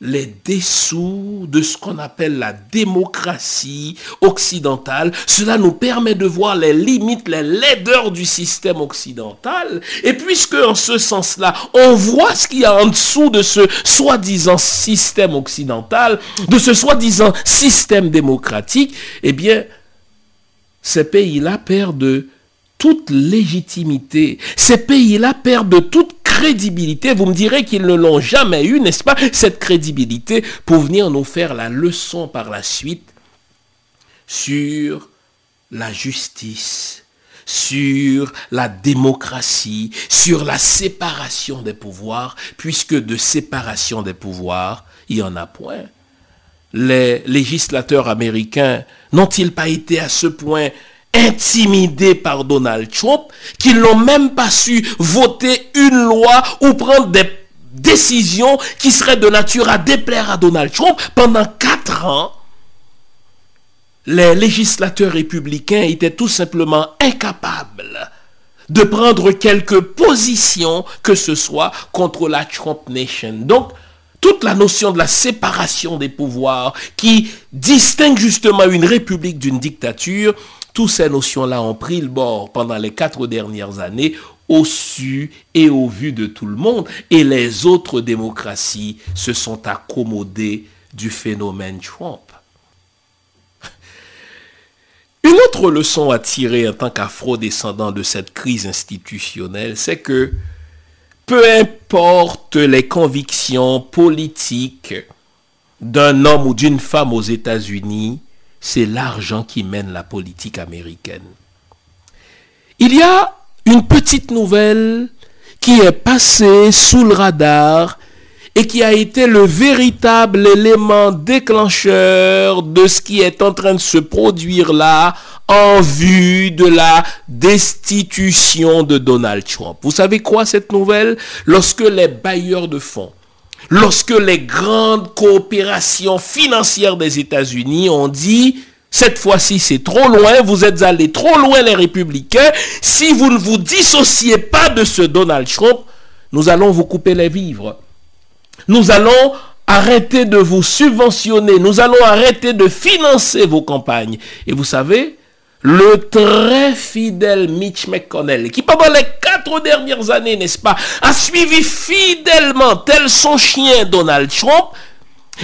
les dessous de ce qu'on appelle la démocratie occidentale. Cela nous permet de voir les limites, les laideurs du système occidental. Et puisque en ce sens-là, on voit ce qu'il y a en dessous de ce soi-disant système occidental, de ce soi-disant système démocratique, eh bien, ces pays-là perdent toute légitimité. Ces pays-là perdent toute Vous me direz qu'ils ne l'ont jamais eu, n'est-ce pas, cette crédibilité pour venir nous faire la leçon par la suite sur la justice, sur la démocratie, sur la séparation des pouvoirs, puisque de séparation des pouvoirs, il n'y en a point. Les législateurs américains n'ont-ils pas été à ce point intimidés par Donald Trump qu'ils n'ont même pas su voter une loi ou prendre des décisions qui seraient de nature à déplaire à Donald Trump pendant quatre ans les législateurs républicains étaient tout simplement incapables de prendre quelque position que ce soit contre la Trump Nation. Donc, toute la notion de la séparation des pouvoirs qui distingue justement une république d'une dictature, toutes ces notions-là ont pris le bord pendant les quatre dernières années au su et au vu de tout le monde. Et les autres démocraties se sont accommodées du phénomène Trump. Une autre leçon à tirer en tant qu'afro-descendant de cette crise institutionnelle, c'est que peu importe les convictions politiques d'un homme ou d'une femme aux États-Unis, c'est l'argent qui mène la politique américaine. Il y a une petite nouvelle qui est passée sous le radar et qui a été le véritable élément déclencheur de ce qui est en train de se produire là en vue de la destitution de Donald Trump. Vous savez quoi cette nouvelle? Lorsque les bailleurs de fonds, lorsque les grandes coopérations financières des États-Unis ont dit cette fois-ci, c'est trop loin, vous êtes allés trop loin les républicains. Si vous ne vous dissociez pas de ce Donald Trump, nous allons vous couper les vivres. Nous allons arrêter de vous subventionner. Nous allons arrêter de financer vos campagnes. Et vous savez, le très fidèle Mitch McConnell, qui pendant les quatre dernières années, n'est-ce pas, a suivi fidèlement, tel son chien Donald Trump,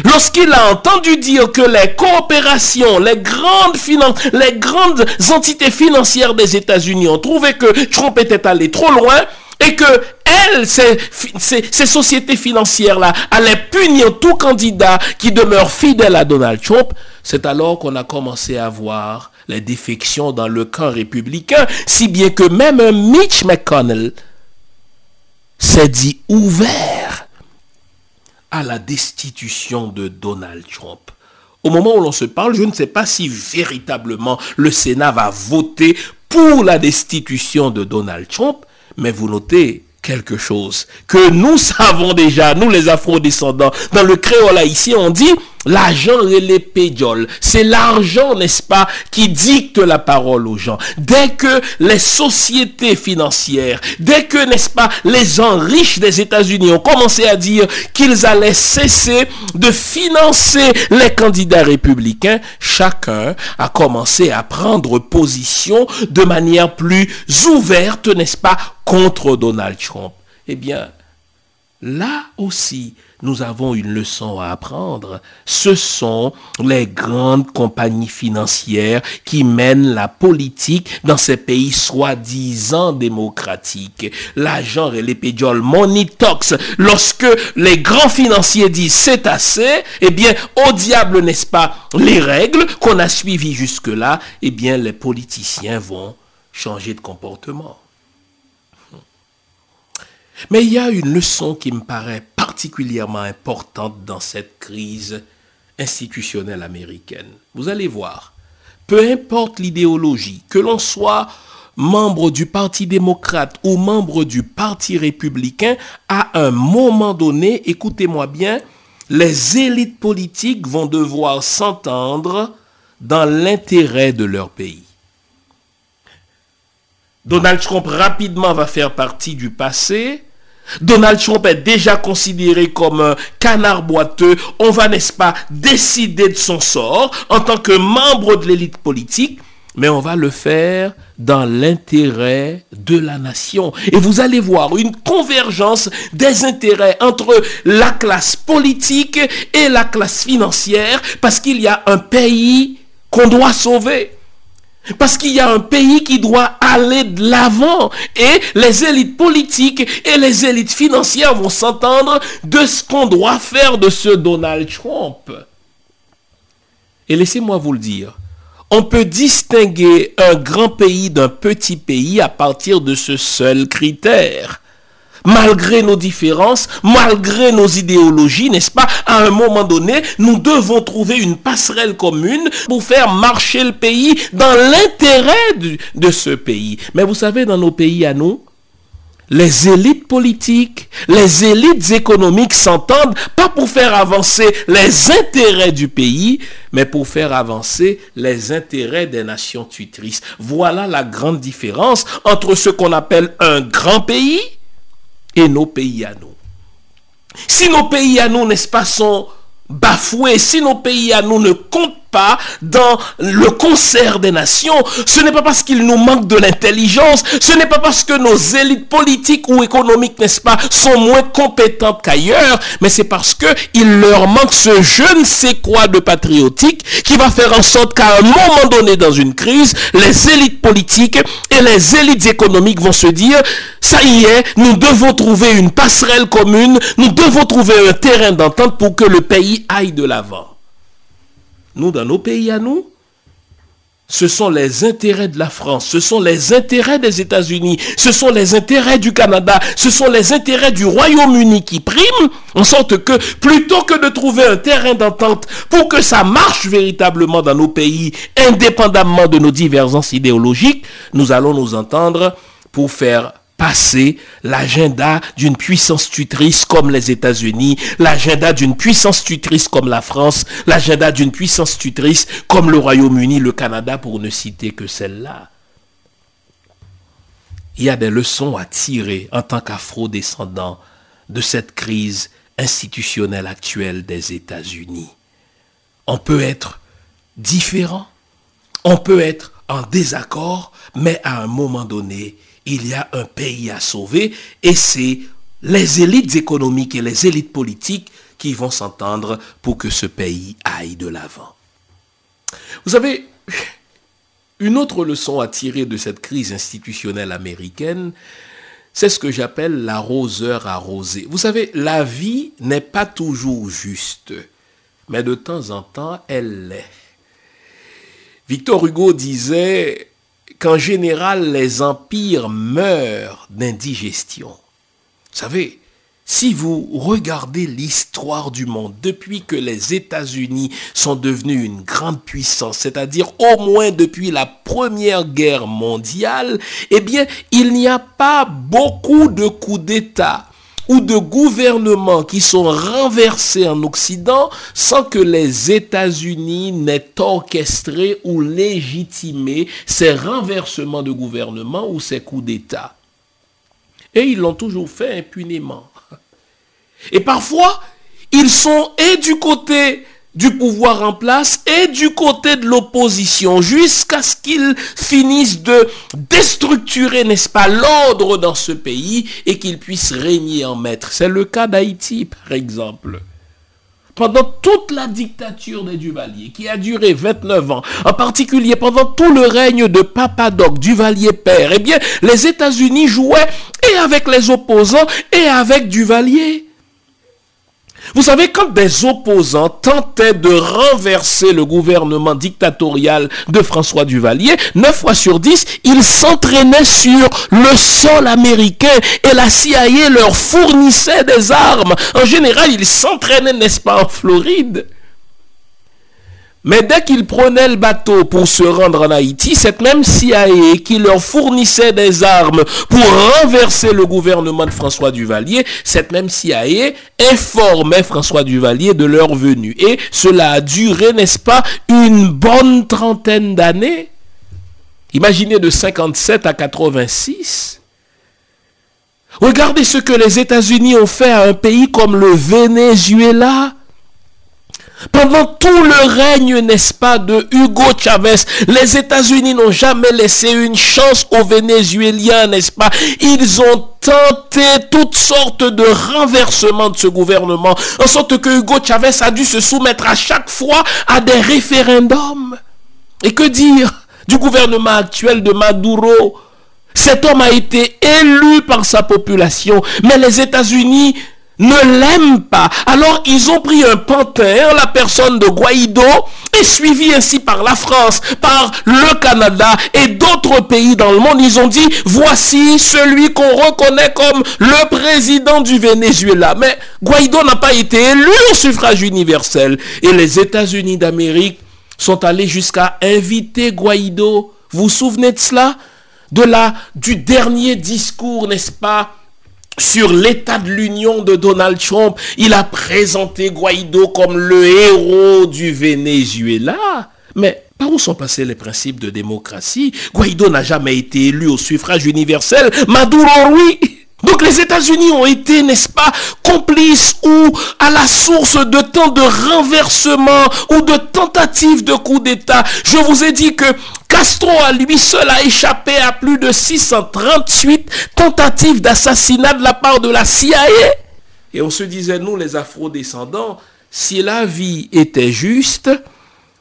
Lorsqu'il a entendu dire que les coopérations, les grandes entités financières des États-Unis ont trouvé que Trump était allé trop loin, et que elles, ces, sociétés financières-là, allaient punir tout candidat qui demeure fidèle à Donald Trump, c'est alors qu'on a commencé à voir les défections dans le camp républicain, si bien que même Mitch McConnell s'est dit ouvert à la destitution de Donald Trump. Au moment où l'on se parle, je ne sais pas si véritablement le Sénat va voter pour la destitution de Donald Trump, mais vous notez quelque chose que nous savons déjà, nous les afro-descendants. Dans le créole ici, on dit l'argent et les pédioles. C'est l'argent, n'est-ce pas, qui dicte la parole aux gens. Dès que les sociétés financières, dès que, n'est-ce pas, les gens riches des États-Unis ont commencé à dire qu'ils allaient cesser de financer les candidats républicains, chacun a commencé à prendre position de manière plus ouverte, n'est-ce pas, contre Donald Trump. Eh bien, là aussi, nous avons une leçon à apprendre. Ce sont les grandes compagnies financières qui mènent la politique dans ces pays soi-disant démocratiques. L'agent et les pédioles Money Talks, lorsque les grands financiers disent c'est assez, eh bien, au diable, n'est-ce pas, les règles qu'on a suivies jusque-là, eh bien, les politiciens vont changer de comportement. Mais il y a une leçon qui me paraît particulièrement importante dans cette crise institutionnelle américaine. Vous allez voir, peu importe l'idéologie, que l'on soit membre du Parti démocrate ou membre du Parti républicain, à un moment donné, écoutez-moi bien, les élites politiques vont devoir s'entendre dans l'intérêt de leur pays. Donald Trump rapidement va faire partie du passé. Donald Trump est déjà considéré comme un canard boiteux. On va, n'est-ce pas, décider de son sort en tant que membre de l'élite politique, mais on va le faire dans l'intérêt de la nation. Et vous allez voir une convergence des intérêts entre la classe politique et la classe financière parce qu'il y a un pays qu'on doit sauver. Parce qu'il y a un pays qui doit aller de l'avant. Et les élites politiques et les élites financières vont s'entendre de ce qu'on doit faire de ce Donald Trump. Et laissez-moi vous le dire. on peut distinguer un grand pays d'un petit pays à partir de ce seul critère. Malgré nos différences, malgré nos idéologies, n'est-ce pas, à un moment donné, nous devons trouver une passerelle commune pour faire marcher le pays dans l'intérêt de, ce pays. Mais vous savez, dans nos pays à nous, les élites politiques, les élites économiques s'entendent pas pour faire avancer les intérêts du pays, mais pour faire avancer les intérêts des nations tutrices. Voilà la grande différence entre ce qu'on appelle un grand pays et nos pays à nous. Si nos pays à nous, n'est-ce pas, sont bafoués, si nos pays à nous ne comptent dans le concert des nations, ce n'est pas parce qu'il nous manque de l'intelligence, ce n'est pas parce que nos élites politiques ou économiques, n'est-ce pas, sont moins compétentes qu'ailleurs, mais c'est parce que il leur manque ce je ne sais quoi de patriotique qui va faire en sorte qu'à un moment donné dans une crise, les élites politiques et les élites économiques vont se dire, ça y est, nous devons trouver une passerelle commune, nous devons trouver un terrain d'entente pour que le pays aille de l'avant nous, dans nos pays à nous, ce sont les intérêts de la France, ce sont les intérêts des États-Unis, ce sont les intérêts du Canada, ce sont les intérêts du Royaume-Uni qui priment, en sorte que plutôt que de trouver un terrain d'entente pour que ça marche véritablement dans nos pays, indépendamment de nos divergences idéologiques, nous allons nous entendre pour faire l'agenda d'une puissance tutrice comme les États-Unis, l'agenda d'une puissance tutrice comme la France, l'agenda d'une puissance tutrice comme le Royaume-Uni, le Canada, pour ne citer que celle-là. Il y a des leçons à tirer en tant qu'afro-descendant de cette crise institutionnelle actuelle des États-Unis. On peut être différent, on peut être en désaccord, mais à un moment donné, il y a un pays à sauver et c'est les élites économiques et les élites politiques qui vont s'entendre pour que ce pays aille de l'avant. Vous savez, une autre leçon à tirer de cette crise institutionnelle américaine, c'est ce que j'appelle l'arroseur arrosé. Vous savez, la vie n'est pas toujours juste, mais de temps en temps, elle l'est. Victor Hugo disait, qu'en général les empires meurent d'indigestion. Vous savez, si vous regardez l'histoire du monde depuis que les États-Unis sont devenus une grande puissance, c'est-à-dire au moins depuis la Première Guerre mondiale, eh bien, il n'y a pas beaucoup de coups d'État ou de gouvernements qui sont renversés en Occident sans que les États-Unis n'aient orchestré ou légitimé ces renversements de gouvernement ou ces coups d'État. Et ils l'ont toujours fait impunément. Et parfois, ils sont et du côté du pouvoir en place et du côté de l'opposition jusqu'à ce qu'ils finissent de déstructurer, n'est-ce pas, l'ordre dans ce pays et qu'ils puissent régner en maître. C'est le cas d'Haïti, par exemple. Pendant toute la dictature des Duvalier, qui a duré 29 ans, en particulier pendant tout le règne de Papadoc, Duvalier père, eh bien, les États-Unis jouaient et avec les opposants et avec Duvalier. Vous savez, quand des opposants tentaient de renverser le gouvernement dictatorial de François Duvalier, 9 fois sur 10, ils s'entraînaient sur le sol américain et la CIA leur fournissait des armes. En général, ils s'entraînaient, n'est-ce pas, en Floride? Mais dès qu'ils prenaient le bateau pour se rendre en Haïti, cette même CIA qui leur fournissait des armes pour renverser le gouvernement de François Duvalier, cette même CIA informait François Duvalier de leur venue. Et cela a duré, n'est-ce pas, une bonne trentaine d'années. Imaginez de 57 à 86. Regardez ce que les États-Unis ont fait à un pays comme le Venezuela. Pendant tout le règne, n'est-ce pas, de Hugo Chavez, les États-Unis n'ont jamais laissé une chance aux Vénézuéliens, n'est-ce pas? Ils ont tenté toutes sortes de renversements de ce gouvernement, en sorte que Hugo Chavez a dû se soumettre à chaque fois à des référendums. Et que dire du gouvernement actuel de Maduro? Cet homme a été élu par sa population, mais les États-Unis ne l'aiment pas. Alors ils ont pris un panthère, la personne de Guaido, et suivi ainsi par la France, par le Canada et d'autres pays dans le monde. Ils ont dit, voici celui qu'on reconnaît comme le président du Venezuela. Mais Guaido n'a pas été élu au suffrage universel. Et les États-Unis d'Amérique sont allés jusqu'à inviter Guaido. Vous vous souvenez de cela? De du dernier discours, n'est-ce pas? Sur l'état de l'union de Donald Trump, il a présenté Guaido comme le héros du Venezuela. Mais par où sont passés les principes de démocratie? Guaido n'a jamais été élu au suffrage universel. Maduro, oui. Donc les États-Unis ont été, n'est-ce pas, complices ou à la source de tant de renversements ou de tentatives de coup d'État. Je vous ai dit que Castro à lui seul a échappé à plus de 638 tentatives d'assassinat de la part de la CIA. Et on se disait, nous les afro-descendants, si la vie était juste,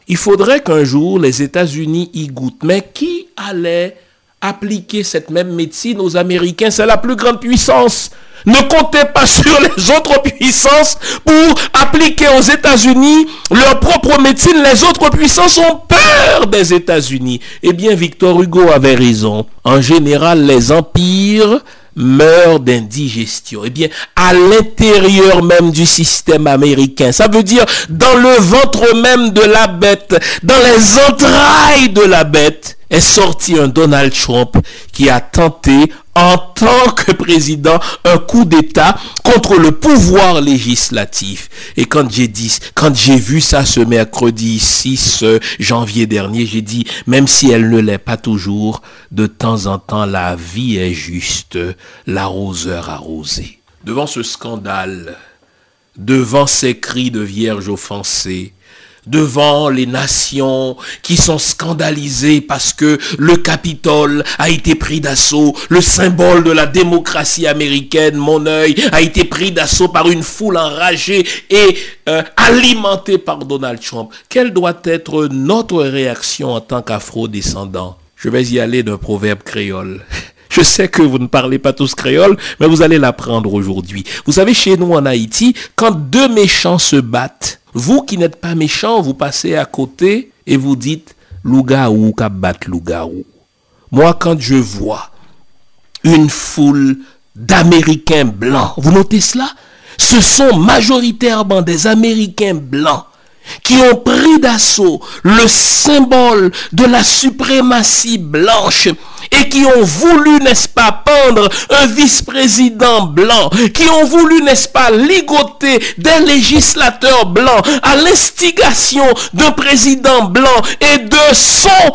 il faudrait qu'un jour les États-Unis y goûtent. Mais qui allait appliquer cette même médecine aux Américains. C'est la plus grande puissance. Ne comptez pas sur les autres puissances pour appliquer aux États-Unis leur propre médecine. Les autres puissances ont peur des États-Unis. Eh bien, Victor Hugo avait raison. En général, les empires meurent d'indigestion. Eh bien, à l'intérieur même du système américain, ça veut dire dans le ventre même de la bête, dans les entrailles de la bête, est sorti un Donald Trump qui a tenté en tant que président un coup d'État contre le pouvoir législatif. Et quand j'ai dit, quand j'ai vu ça ce mercredi 6 janvier dernier, j'ai dit, même si elle ne l'est pas toujours, de temps en temps, la vie est juste, l'arroseur arrosé. Devant ce scandale, devant ces cris de vierges offensées, devant les nations qui sont scandalisées parce que le Capitole a été pris d'assaut, le symbole de la démocratie américaine, mon œil, a été pris d'assaut par une foule enragée et euh, alimentée par Donald Trump. Quelle doit être notre réaction en tant qu'afro-descendants? Je vais y aller d'un proverbe créole. Je sais que vous ne parlez pas tous créole, mais vous allez l'apprendre aujourd'hui. Vous savez, chez nous en Haïti, quand deux méchants se battent, vous qui n'êtes pas méchant, vous passez à côté et vous dites Lougaou kabat Lougaou. Moi, quand je vois une foule d'Américains blancs, vous notez cela? Ce sont majoritairement des Américains blancs qui ont pris d'assaut le symbole de la suprématie blanche et qui ont voulu, n'est-ce pas, pendre un vice-président blanc, qui ont voulu, n'est-ce pas, ligoter des législateurs blancs à l'instigation d'un président blanc et de son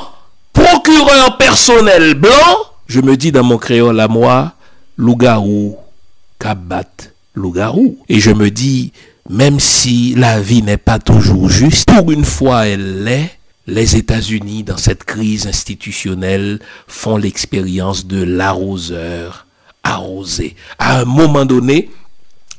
procureur personnel blanc, je me dis dans mon créole à moi, lougarou, kabat, lougarou. Et je me dis, même si la vie n'est pas toujours juste, pour une fois elle l'est, les États-Unis, dans cette crise institutionnelle, font l'expérience de l'arroseur arrosé. À un moment donné,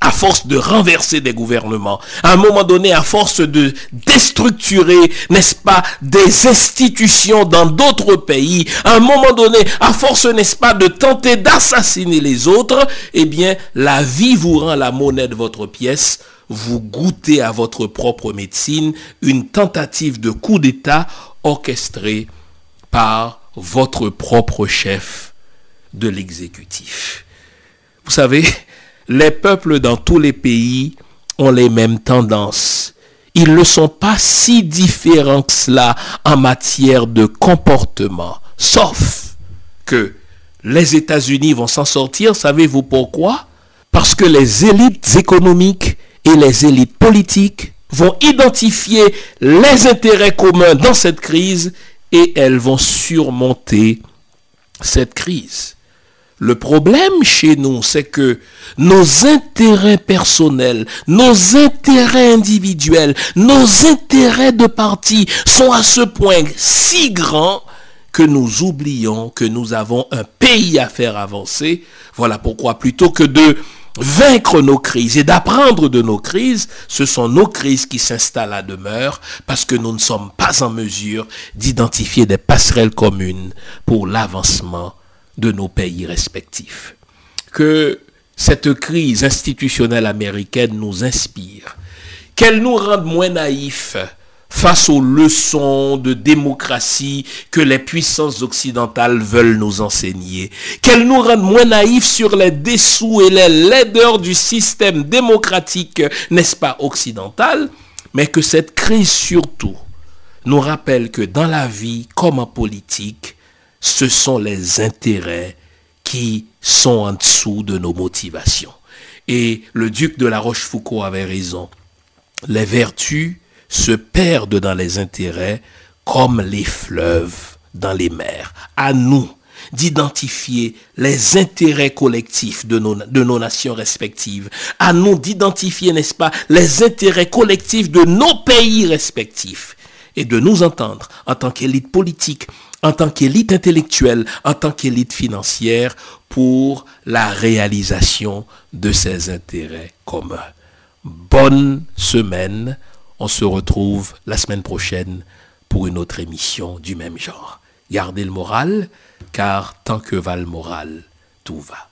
à force de renverser des gouvernements, à un moment donné, à force de déstructurer, n'est-ce pas, des institutions dans d'autres pays, à un moment donné, à force, n'est-ce pas, de tenter d'assassiner les autres, eh bien, la vie vous rend la monnaie de votre pièce vous goûtez à votre propre médecine une tentative de coup d'État orchestrée par votre propre chef de l'exécutif. Vous savez, les peuples dans tous les pays ont les mêmes tendances. Ils ne sont pas si différents que cela en matière de comportement. Sauf que les États-Unis vont s'en sortir, savez-vous pourquoi? Parce que les élites économiques et les élites politiques vont identifier les intérêts communs dans cette crise et elles vont surmonter cette crise. Le problème chez nous, c'est que nos intérêts personnels, nos intérêts individuels, nos intérêts de parti sont à ce point si grands que nous oublions que nous avons un pays à faire avancer. Voilà pourquoi plutôt que de vaincre nos crises et d'apprendre de nos crises, ce sont nos crises qui s'installent à demeure parce que nous ne sommes pas en mesure d'identifier des passerelles communes pour l'avancement de nos pays respectifs. Que cette crise institutionnelle américaine nous inspire, qu'elle nous rende moins naïfs face aux leçons de démocratie que les puissances occidentales veulent nous enseigner, qu'elle nous rende moins naïfs sur les dessous et les laideurs du système démocratique, n'est-ce pas, occidental, mais que cette crise surtout nous rappelle que dans la vie comme en politique, ce sont les intérêts qui sont en dessous de nos motivations. Et le duc de la Rochefoucauld avait raison. Les vertus se perdent dans les intérêts comme les fleuves dans les mers. À nous d'identifier les intérêts collectifs de nos, de nos nations respectives. À nous d'identifier, n'est-ce pas, les intérêts collectifs de nos pays respectifs. Et de nous entendre en tant qu'élite politique, en tant qu'élite intellectuelle, en tant qu'élite financière, pour la réalisation de ces intérêts communs. Bonne semaine. On se retrouve la semaine prochaine pour une autre émission du même genre. Gardez le moral, car tant que va le moral, tout va.